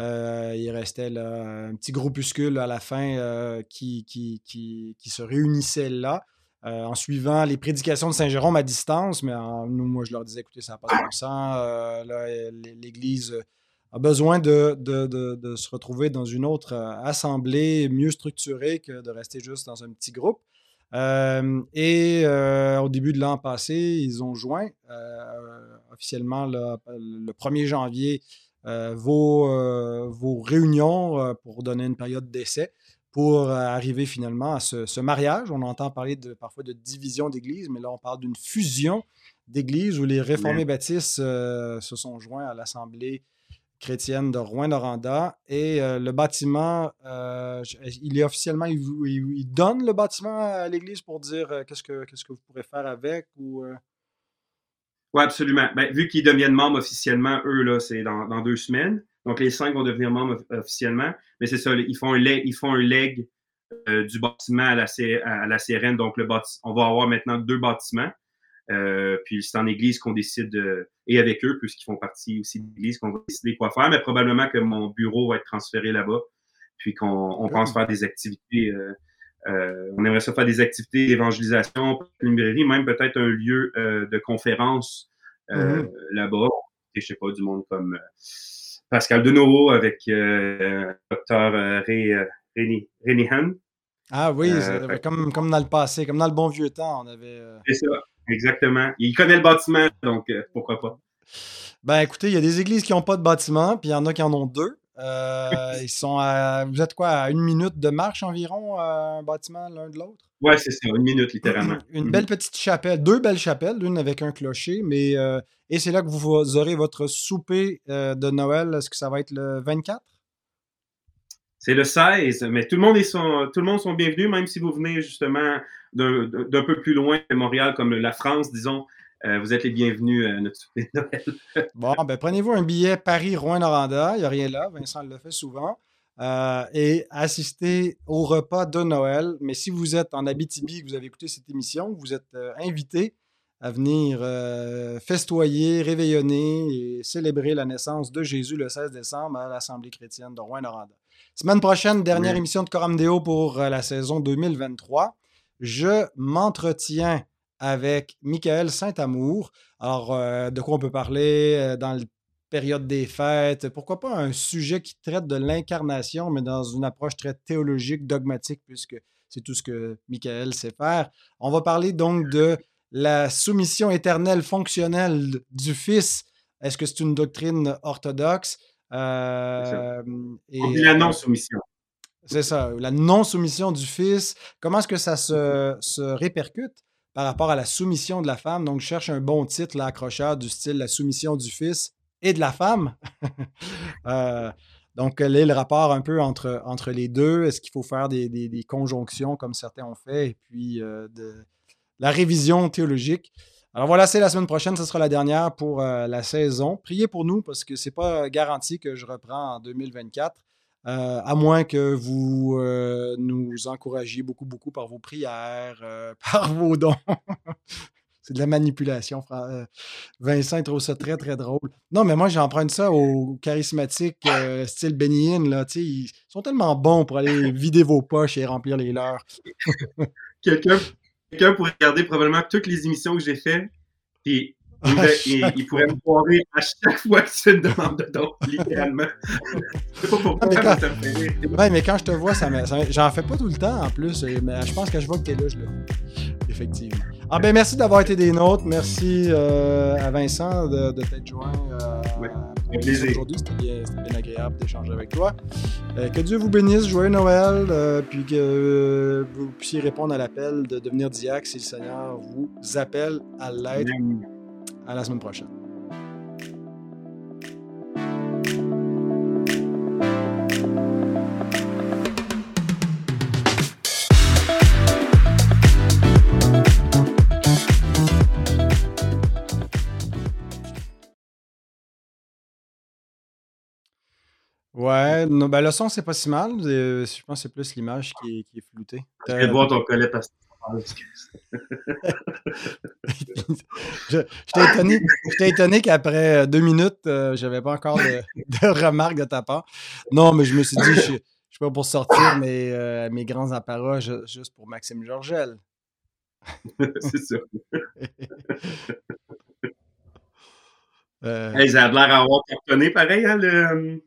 Euh, il restait là, un petit groupuscule à la fin euh, qui, qui, qui, qui se réunissait là euh, en suivant les prédications de Saint-Jérôme à distance. Mais en- nous, moi, je leur disais, écoutez, ça n'a pas de bon sens. Euh, l'Église a besoin de, de, de- de se retrouver dans une autre euh, assemblée mieux structurée que de rester juste dans un petit groupe. Euh, et euh, au début de l'an passé, ils ont joint euh, officiellement le 1er janvier vos, vos réunions pour donner une période d'essai pour arriver finalement à ce, ce mariage. On entend parler de, parfois de division d'église, mais là, on parle d'une fusion d'églises où les réformés baptistes se sont joints à l'Assemblée chrétienne de Rouen-Noranda. Et euh, le bâtiment, euh, il est officiellement, il, il- donne le bâtiment à l'église pour dire euh, qu'est-ce que vous pourrez faire avec ou Oui, absolument. Ben, vu qu'ils deviennent membres officiellement, eux, là, c'est dans, deux semaines. Donc, les cinq vont devenir membres of- officiellement. Mais c'est ça, ils font un leg, du bâtiment à la, à CRN. Donc, le on va avoir maintenant deux bâtiments. Euh, puis c'est en église qu'on décide, euh, et avec eux, puisqu'ils font partie aussi de l'église, qu'on va décider quoi faire. Mais probablement que mon bureau va être transféré là-bas. Puis qu'on on pense faire des activités. euh, euh, on aimerait ça faire des activités d'évangélisation, une librairie, même peut-être un lieu euh, de conférence euh, Mhm. là-bas. Et je sais pas, du monde comme Pascal Denoro avec euh, docteur Ray, euh, Réni- Rénihan. Ah oui, comme, comme dans le passé, comme dans le bon vieux temps, on avait. euh, C'est ça, exactement. Il connaît le bâtiment, donc euh, pourquoi pas. Ben écoutez, il y a des églises qui n'ont pas de bâtiment, puis il y en a qui en ont deux. Euh, ils sont à, vous êtes quoi, à une minute de marche environ, euh, un bâtiment l'un de l'autre? Ouais, c'est ça, une minute littéralement. Une Mhm. belle petite chapelle, deux belles chapelles, l'une avec un clocher, mais euh, et c'est là que vous aurez votre souper de Noël. Est-ce que ça va être le 24? C'est le 16, mais tout le monde est son, tout le monde sont bienvenus, même si vous venez justement d'un peu plus loin que Montréal, comme la France, disons. euh, vous êtes les bienvenus à notre souper de Noël. bon, ben prenez-vous un billet Paris-Rouen-Noranda. Il n'y a rien là. Vincent le fait souvent. Euh, et assistez au repas de Noël. Mais si vous êtes en Abitibi et que vous avez écouté cette émission, vous êtes invité à venir festoyer, réveillonner et célébrer la naissance de Jésus le 16 décembre à l'Assemblée chrétienne de Rouen-Noranda. Semaine prochaine, dernière émission de Coram Deo pour la saison 2023. Je m'entretiens avec Michael Saint-Amour. Alors, euh, de quoi on peut parler euh, dans la période des fêtes? Pourquoi pas un sujet qui traite de l'incarnation, mais dans une approche très théologique, dogmatique, puisque c'est tout ce que Michael sait faire. On va parler donc de la soumission éternelle fonctionnelle du Fils. Est-ce que c'est une doctrine orthodoxe? Euh, et, la non-soumission. C'est ça, la non-soumission du Fils. Comment est-ce que ça se, répercute par rapport à la soumission de la femme? Donc, je cherche un bon titre, l'accrocheur du style La soumission du fils et de la femme. Euh, donc, quel est le rapport un peu entre, les deux? Est-ce qu'il faut faire des, conjonctions comme certains ont fait? Et puis euh, la révision théologique? Alors voilà, c'est la semaine prochaine, ce sera la dernière pour euh, la saison. Priez pour nous parce que ce n'est pas garanti que je reprends en 2024. Euh, à moins que vous euh, nous encouragiez beaucoup, beaucoup par vos prières, euh, par vos dons. C'est de la manipulation. Vincent trouve ça très, très drôle. Non, mais moi, j'emprunte ça aux charismatiques style Benny Là, ils sont tellement bons pour aller vider vos poches et remplir les leurs. Quelqu'un pourrait regarder probablement toutes les émissions que j'ai faites, et il, pourrait me voir à chaque fois que c'est une demande de don, littéralement. sais pas pourquoi, mais, quand... ça me fait rire. Ouais, mais quand je te vois, ça, j'en fais pas tout le temps en plus. Mais je pense que je vois que tu es là, je le Effectivement. Ah ben merci d'avoir été des nôtres. Merci euh, à Vincent de, de t'être joint. Euh, Aujourd'hui, c'était bien, bien, agréable d'échanger avec toi. Euh, que Dieu vous bénisse, joyeux Noël, puis que vous puissiez répondre à l'appel de devenir diacre si le Seigneur vous appelle à l'aide. À la semaine prochaine. Ouais, ben le son, c'est pas si mal. Euh, je pense que c'est plus l'image qui est, qui est floutée. Je vais voir ton collet parce je, t'ai étonné, qu'après euh, deux minutes, je euh, j'avais pas encore de, remarques de ta part. Non, mais je me suis dit, je, ne suis pas pour sortir mes, euh, mes grands apparats juste pour Maxime Georgel. C'est ça. hey, ça a l'air d'avoir cartonné pareil, hein, le.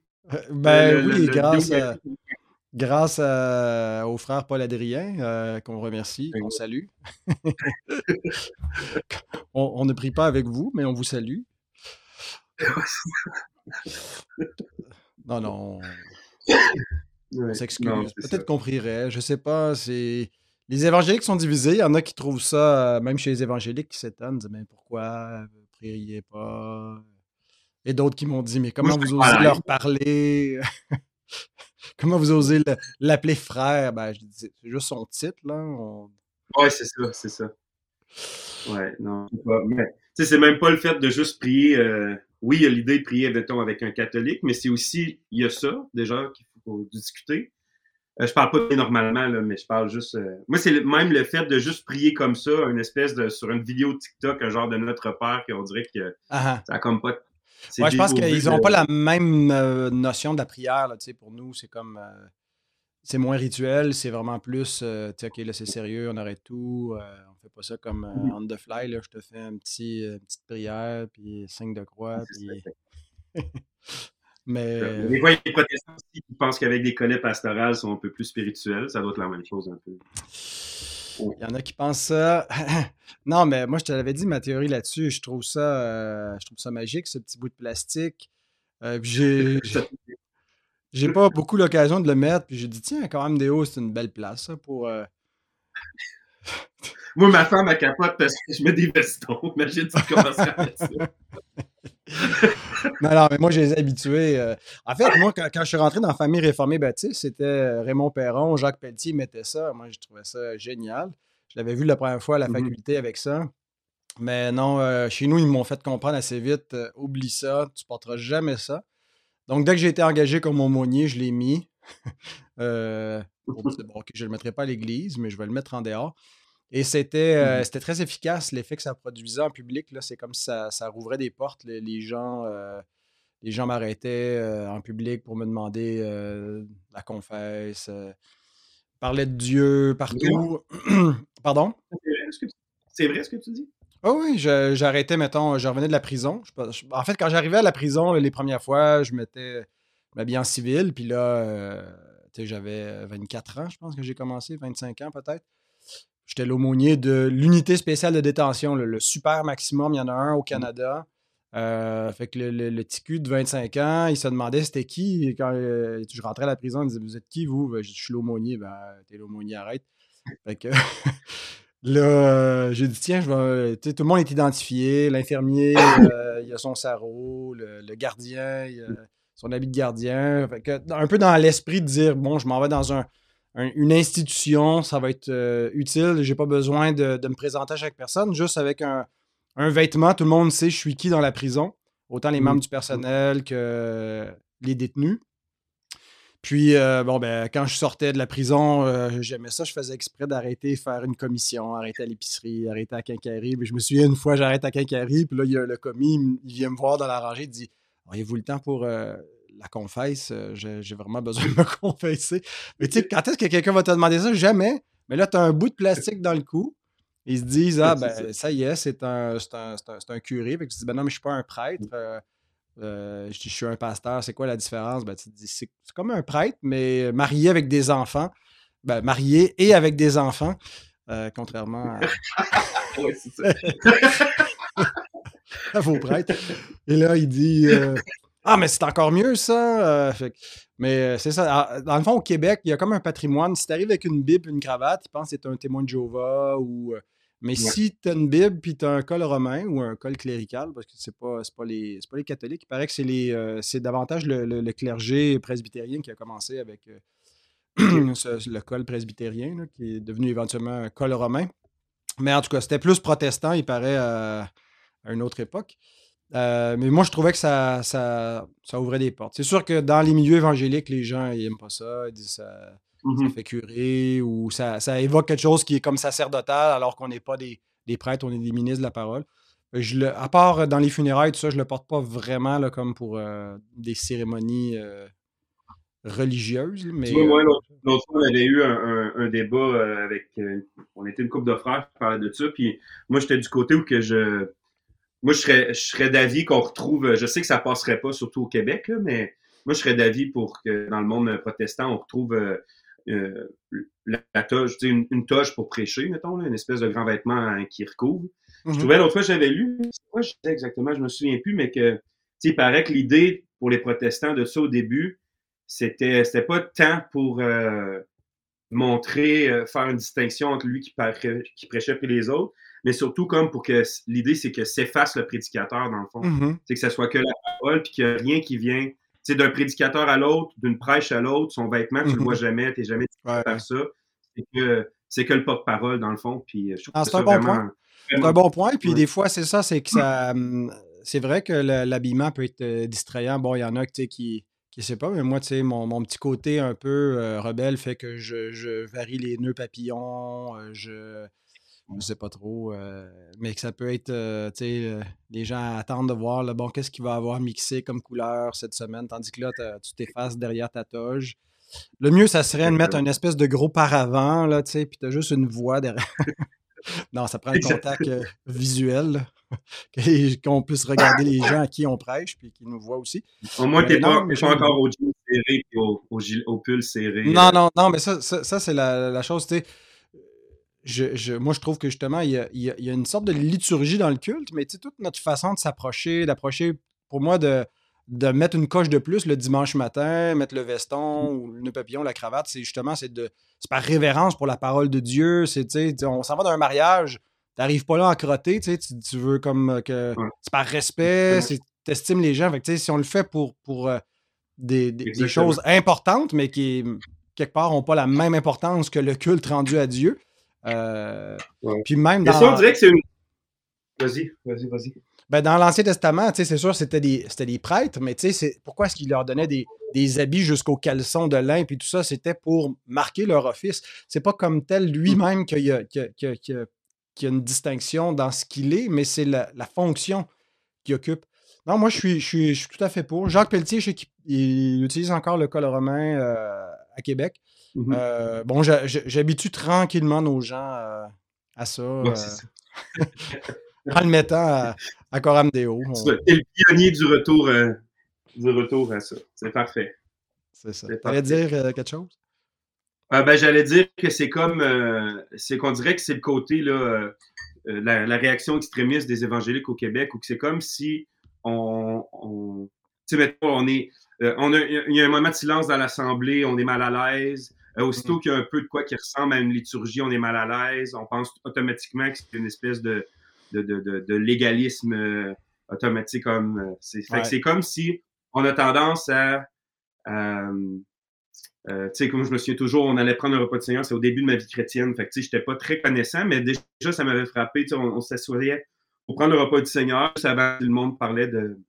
Ben oui, grâce grâce au frère Paul Adrien, euh, qu'on remercie, qu'on salue. on, ne prie pas avec vous, mais on vous salue. non, non. On s'excuse. Peut-être qu'on prierait, je sais pas. C'est les évangéliques sont divisés. Il y en a qui trouvent ça, euh, même chez les évangéliques, qui s'étonnent, mais pourquoi vous priez pas? Et d'autres qui m'ont dit, mais comment vous osez leur parler? Comment vous osez l'appeler frère? Ben, c'est juste son titre, là. Ouais, c'est ça, c'est ça. Ouais, non. C'est même pas le fait de juste prier. Euh, oui, il y a l'idée de prier, mettons, avec un catholique, mais c'est aussi, il y a ça, déjà, qu'il faut discuter. Euh, je parle pas normalement, là, mais je parle juste. Euh, moi, c'est même le fait de juste prier comme ça, une espèce de. sur une vidéo TikTok, un genre de Notre Père, qu'on dirait que ah, ah. ça a comme pas Ouais, je pense qu'ils n'ont pas la même euh, notion de la prière. Là, pour nous, c'est comme. Euh, c'est moins rituel, c'est vraiment plus. Euh, OK, là, c'est sérieux, on arrête tout. on fait pas ça comme on the fly. Là, je te fais un petit, une petite prière, puis signe de croix. Puis... Mais. Des fois, il y a des protestants aussi qui pensent qu'avec des collets pastorales, sont un peu plus spirituels. Ça doit être la même chose un peu. Il y en a qui pensent ça. non, mais moi, je te l'avais dit, ma théorie là-dessus, je trouve ça, euh, je trouve ça magique, ce petit bout de plastique. Euh, j'ai, j'ai pas beaucoup l'occasion de le mettre, puis j'ai dit, tiens, quand même, Déo, c'est une belle place pour. Euh, moi, ma femme, a capote parce que je mets des vestons. Imagine si tu commences à mettre ça. non, non, mais moi, je les ai habitués. Euh. En fait, moi, quand, je suis rentré dans la famille réformée baptiste, c'était euh, Raymond Perron, Jacques Pelletier mettait ça. Moi, je trouvais ça génial. Je l'avais vu la première fois à la mmh faculté avec ça. Mais non, euh, chez nous, ils m'ont fait comprendre assez vite euh, oublie ça, tu porteras jamais ça. Donc, dès que j'ai été engagé comme aumônier, je l'ai mis. bon, je ne le mettrai pas à l'église, mais je vais le mettre en dehors. Et c'était euh, Mhm. très efficace, l'effet que ça produisait en public. là, C'est comme si ça, ça rouvrait des portes. Les, les gens, euh, les gens m'arrêtaient euh, en public pour me demander la confesse, parlaient de Dieu partout. Pardon? C'est vrai, ce que tu- dis? Oh oui, j'arrêtais, mettons, je revenais de la prison. Je pas- je- en fait, quand j'arrivais à la prison, les premières fois, je mettais je m'habillais en civil. Puis là, j'avais 24 ans, je pense que j'ai commencé, 25 ans peut-être. J'étais l'aumônier de l'unité spéciale de détention, le, le super maximum. Il y en a un au Canada. Euh, fait que le, le, le petit cul de 25 ans, il se demandait c'était qui? Et quand euh, je rentrais à la prison, il disait Vous êtes qui, vous? Ben, Je suis l'aumônier. Ben, t'es l'aumônier, arrête. Fait que là, euh, j'ai dit Tiens, je vais. Tout le monde est identifié. L'infirmier, euh, il a son sarrau. Le, le gardien, il a son habit de gardien. Fait que, un peu dans l'esprit de dire Bon, je m'en vais dans un, un- une institution, ça va être euh, utile. J'ai pas besoin de, de me présenter à chaque personne, juste avec un, un vêtement, tout le monde sait je suis qui dans la prison, autant les Mm. membres du personnel que les détenus. Puis, euh, bon, ben, quand je sortais de la prison, euh, j'aimais ça. Je faisais exprès d'arrêter, faire une commission, arrêter à l'épicerie, arrêter à Quincaillerie. Puis je me souviens, une fois, j'arrête à Quincaillerie, puis là, il y a le commis, il vient me voir dans la rangée, il dit Auriez-vous le temps pour euh, la confesse Euh, J'ai vraiment besoin de me confesser. Mais tu sais, quand est-ce que quelqu'un va te demander ça? Jamais. Mais là, tu as un bout de plastique dans le cou. Ils se disent Ah, ben, ça y est, c'est un, un, un- un curé. Fait que tu dis Ben non, mais je suis pas un prêtre. Euh, euh, je dis, je suis un pasteur, c'est quoi la différence? Ben, tu te dis, c'est comme un prêtre, mais marié avec des enfants. Ben, marié et avec des enfants, euh, contrairement à, Ouais, c'est ça. à vos prêtres. Et là, il dit euh, Ah, mais c'est encore mieux ça. Euh, fait mais euh, c'est ça. Ah, Dans le fond, au Québec, il y a comme un patrimoine. Si tu arrives avec une Bible, une cravate, ils pensent que tu un témoin de Jéhovah ou. euh, mais si tu as une Bible puis tu as un col romain ou un col clérical, parce que c'est pas, c'est pas, les, c'est pas les catholiques, il paraît que c'est, les, euh, c'est davantage le, le- le clergé presbytérien qui a commencé avec euh, ce- le col presbytérien, là, qui est devenu éventuellement un col romain. Mais en tout cas, c'était plus protestant, il paraît, euh, à une autre époque. Euh, mais moi, je trouvais que ça, ça, ça ouvrait des portes. C'est sûr que dans les milieux évangéliques, les gens ils n'aiment pas ça. Ils disent ça, ça Mhm. fait curer ou ça, ça évoque quelque chose qui est comme sacerdotal alors qu'on n'est pas des, des prêtres, on est des ministres de la parole. Je le, à part dans les funérailles, tout ça, je le porte pas vraiment là, comme pour euh, des cérémonies euh, religieuses. Mais, moi, euh, l'autre fois, on avait eu un, un- un débat avec. on était une couple de frères qui parlaient de ça. Puis moi, j'étais du côté où que je. Moi, je serais, je serais d'avis qu'on retrouve. Je sais que ça passerait pas, surtout au Québec, là, mais moi, je serais d'avis pour que dans le monde protestant, on retrouve euh, euh, la, la toge, tu sais, une, une toge pour prêcher, mettons, là, une espèce de grand vêtement hein, qui recouvre. Je mhm. trouvais l'autre fois, j'avais lu, quoi je disais exactement, je me souviens plus, mais que, sais, il paraît que l'idée pour les protestants de ça au début, c'était, c'était pas tant pour euh, montrer, euh, faire une distinction entre lui qui, qui prêchait et les autres, mais surtout comme pour que l'idée, c'est que s'efface le prédicateur, dans le fond. Mhm. C'est que ça soit que la parole, puis qu'il n'y a rien qui vient, sais, d'un prédicateur à l'autre, d'une prêche à l'autre, son vêtement, tu Mhm. le vois jamais, tu n'es jamais Ouais. faire ça. C'est que, c'est que le porte-parole, dans le fond, puis euh, je trouve Ah, que c'est un bon vraiment- point. C'est un bon point. Puis Ouais. des fois, c'est ça, c'est que ça. hum, C'est vrai que le- l'habillement peut être euh, distrayant. Bon, il y en a qui. Qui sais pas, mais moi, tu sais, mon, mon petit côté un peu euh, rebelle fait que je, je varie les nœuds papillons, euh, je. Je sais pas trop, euh, mais que ça peut être, euh, tu sais, euh, les gens attendent de voir, bon, qu'est-ce qu'il va avoir mixé comme couleur cette semaine, tandis que là, tu t'effaces derrière ta toge. Le mieux, ça serait de mettre une espèce de gros paravent, là, tu sais, puis t'as juste une voix derrière. non, ça prend un contact visuel, qu'on puisse regarder les gens à qui on prêche, puis qui nous voient aussi. Au moins, t'es pas, pas encore au jean serré et au, au, gil- au pull serré. Non, non, non, mais ça, ça, ça, c'est la, la chose, tu sais. Je, je- moi, je trouve que justement, il y a, il y a- il y a une sorte de liturgie dans le culte, mais toute notre façon de s'approcher, d'approcher, pour moi, de, de mettre une coche de plus le dimanche matin, mettre le veston ou le papillon, la cravate, c'est justement, c'est de c'est par révérence pour la parole de Dieu. C'est, tu sais, on s'en va d'un mariage, t'arrives pas là en crotté, tu tu, veux comme que. C'est par respect, c'est, t'estimes les gens. Fait que, tu sais, si on le fait pour, pour euh, des, des- des choses importantes, mais qui, quelque part, n'ont pas la même importance que le culte rendu à Dieu. Euh, Ouais. Puis même Mais dans. ça, on dirait que c'est une. Vas-y, vas-y, vas-y. Ben, dans l'Ancien Testament, c'est sûr, c'était des, c'était des prêtres, mais c'est- pourquoi est-ce qu'il leur donnait des, des habits jusqu'aux caleçons de lin, puis tout ça, c'était pour marquer leur office? C'est pas comme tel lui-même qu'il y y a- y une distinction dans ce qu'il est, mais c'est la, la fonction qu'il occupe. Non, moi, je suis, je, suis, je suis tout à fait pour. Jacques Pelletier, je sais qu'il il utilise encore le col romain euh, à Québec. Mhm. Euh, bon, j'habitue tranquillement nos gens euh, à ça, Ouais, euh, c'est ça. en le mettant à, à Coram Deo. On- Tu es le pionnier du retour, du retour à ça. C'est parfait. C'est ça. C'est parfait. dire quelque chose? Ah, ben, J'allais dire que c'est comme. c'est qu'on dirait que c'est le côté, là, la, la réaction extrémiste des évangéliques au Québec, ou que c'est comme si on. on tu sais, on est. euh, on a, il y a un moment de silence dans l'Assemblée, on est mal à l'aise. Euh, aussitôt qu'il y a un peu de quoi qui ressemble à une liturgie, on est mal à l'aise. On pense automatiquement que c'est une espèce de, de, de, de, de légalisme euh, automatique. Comme, euh, c'est, Ouais. comme si on a tendance à. euh, tu sais, comme je me souviens toujours, on allait prendre un repas de Seigneur, c'est au début de ma vie chrétienne. Fait que, tu sais, j'étais pas très connaissant, mais déjà, ça m'avait frappé. Tu sais, on, on s'assoyait pour prendre le repas du Seigneur. Avant, tout le monde parlait de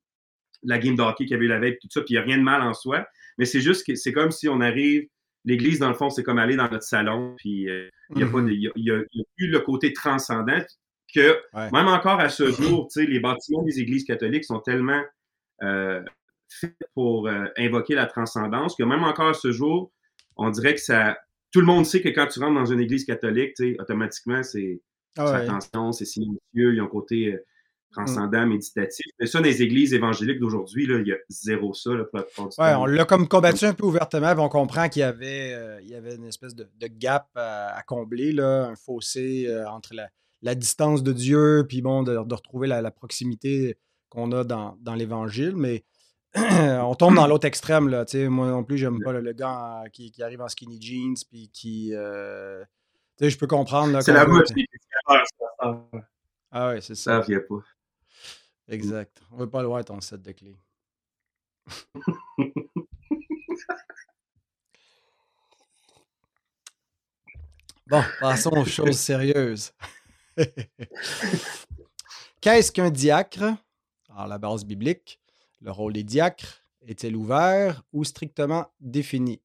la game de hockey qu'il y avait eu la veille, tout ça, puis il n'y a rien de mal en soi. Mais c'est juste que c'est comme si on arrive, l'église, dans le fond, c'est comme aller dans notre salon, puis euh, il n'y a, y a, y a- il y a plus le côté transcendant que, Ouais. même encore à ce jour, tu sais, les bâtiments des églises catholiques sont tellement euh, faits pour euh, invoquer la transcendance que même encore à ce jour, on dirait que ça. Tout le monde sait que quand tu rentres dans une église catholique, automatiquement, c'est Ah ouais. attention, c'est silencieux, il y a un côté transcendant, méditatif. Mais ça, dans les églises évangéliques d'aujourd'hui, il y a zéro ça là, pour la plupart du Ouais, temps. on l'a comme combattu un peu ouvertement, puis on comprend qu'il y avait, euh, y avait une espèce de, de gap à, à combler, là, un fossé euh, entre la, la distance de Dieu, puis bon, de, de retrouver la, la proximité qu'on a dans, dans l'Évangile, mais on tombe dans l'autre extrême, là, moi non plus, j'aime pas le, le gars en- qui, qui arrive en skinny jeans, puis qui, euh, je peux comprendre, C'est la mode Ah ouais, c'est ça ça, vient pas. Exact. On veut pas le voir, ton set de clés. Bon, passons aux choses sérieuses. Qu'est-ce qu'un diacre? Alors, la base biblique, le rôle des diacres est-il ouvert ou strictement défini?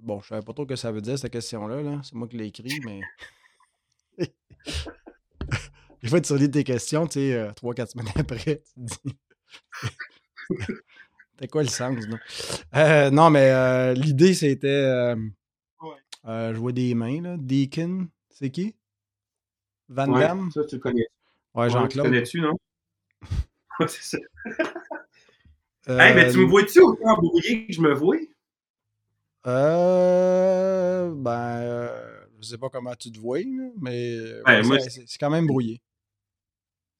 Bon, je ne savais pas trop ce que ça veut dire, cette question-là. -là, C'est moi qui l'ai écrit, mais. Des fois, tu relis tes questions, tu sais, euh, trois, quatre semaines après, tu te dis. C'était quoi le sens, là? Euh, non, mais euh, l'idée, c'était. je vois des mains, là. Deacon, c'est qui? Van Ouais, Damme? ça, tu le connais. Ouais, Ouais, tu Jean-Claude. connais-tu, non? Ouais, c'est ça. Hey, mais tu me vois-tu autant brouillé que je me vois? Euh, ben, je sais pas comment tu te vois, mais Ouais, ouais, c'est c'est quand même brouillé.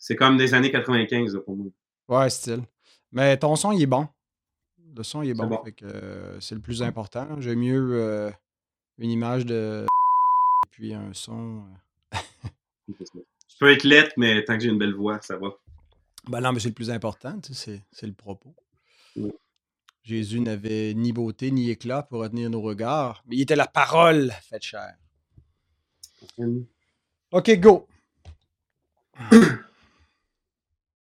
C'est comme des années 95 là, pour moi. Ouais, style. Mais ton son, il est bon. Le son, il est bon. euh, c'est le plus important. J'aime mieux euh, une image de et puis un son. euh. Je peux être lettre, mais tant que j'ai une belle voix, ça va. Ben non, mais c'est le plus important, tu sais, c'est le propos. Jésus n'avait ni beauté ni éclat pour retenir nos regards, mais il était la parole faite chair. Hum. OK, go.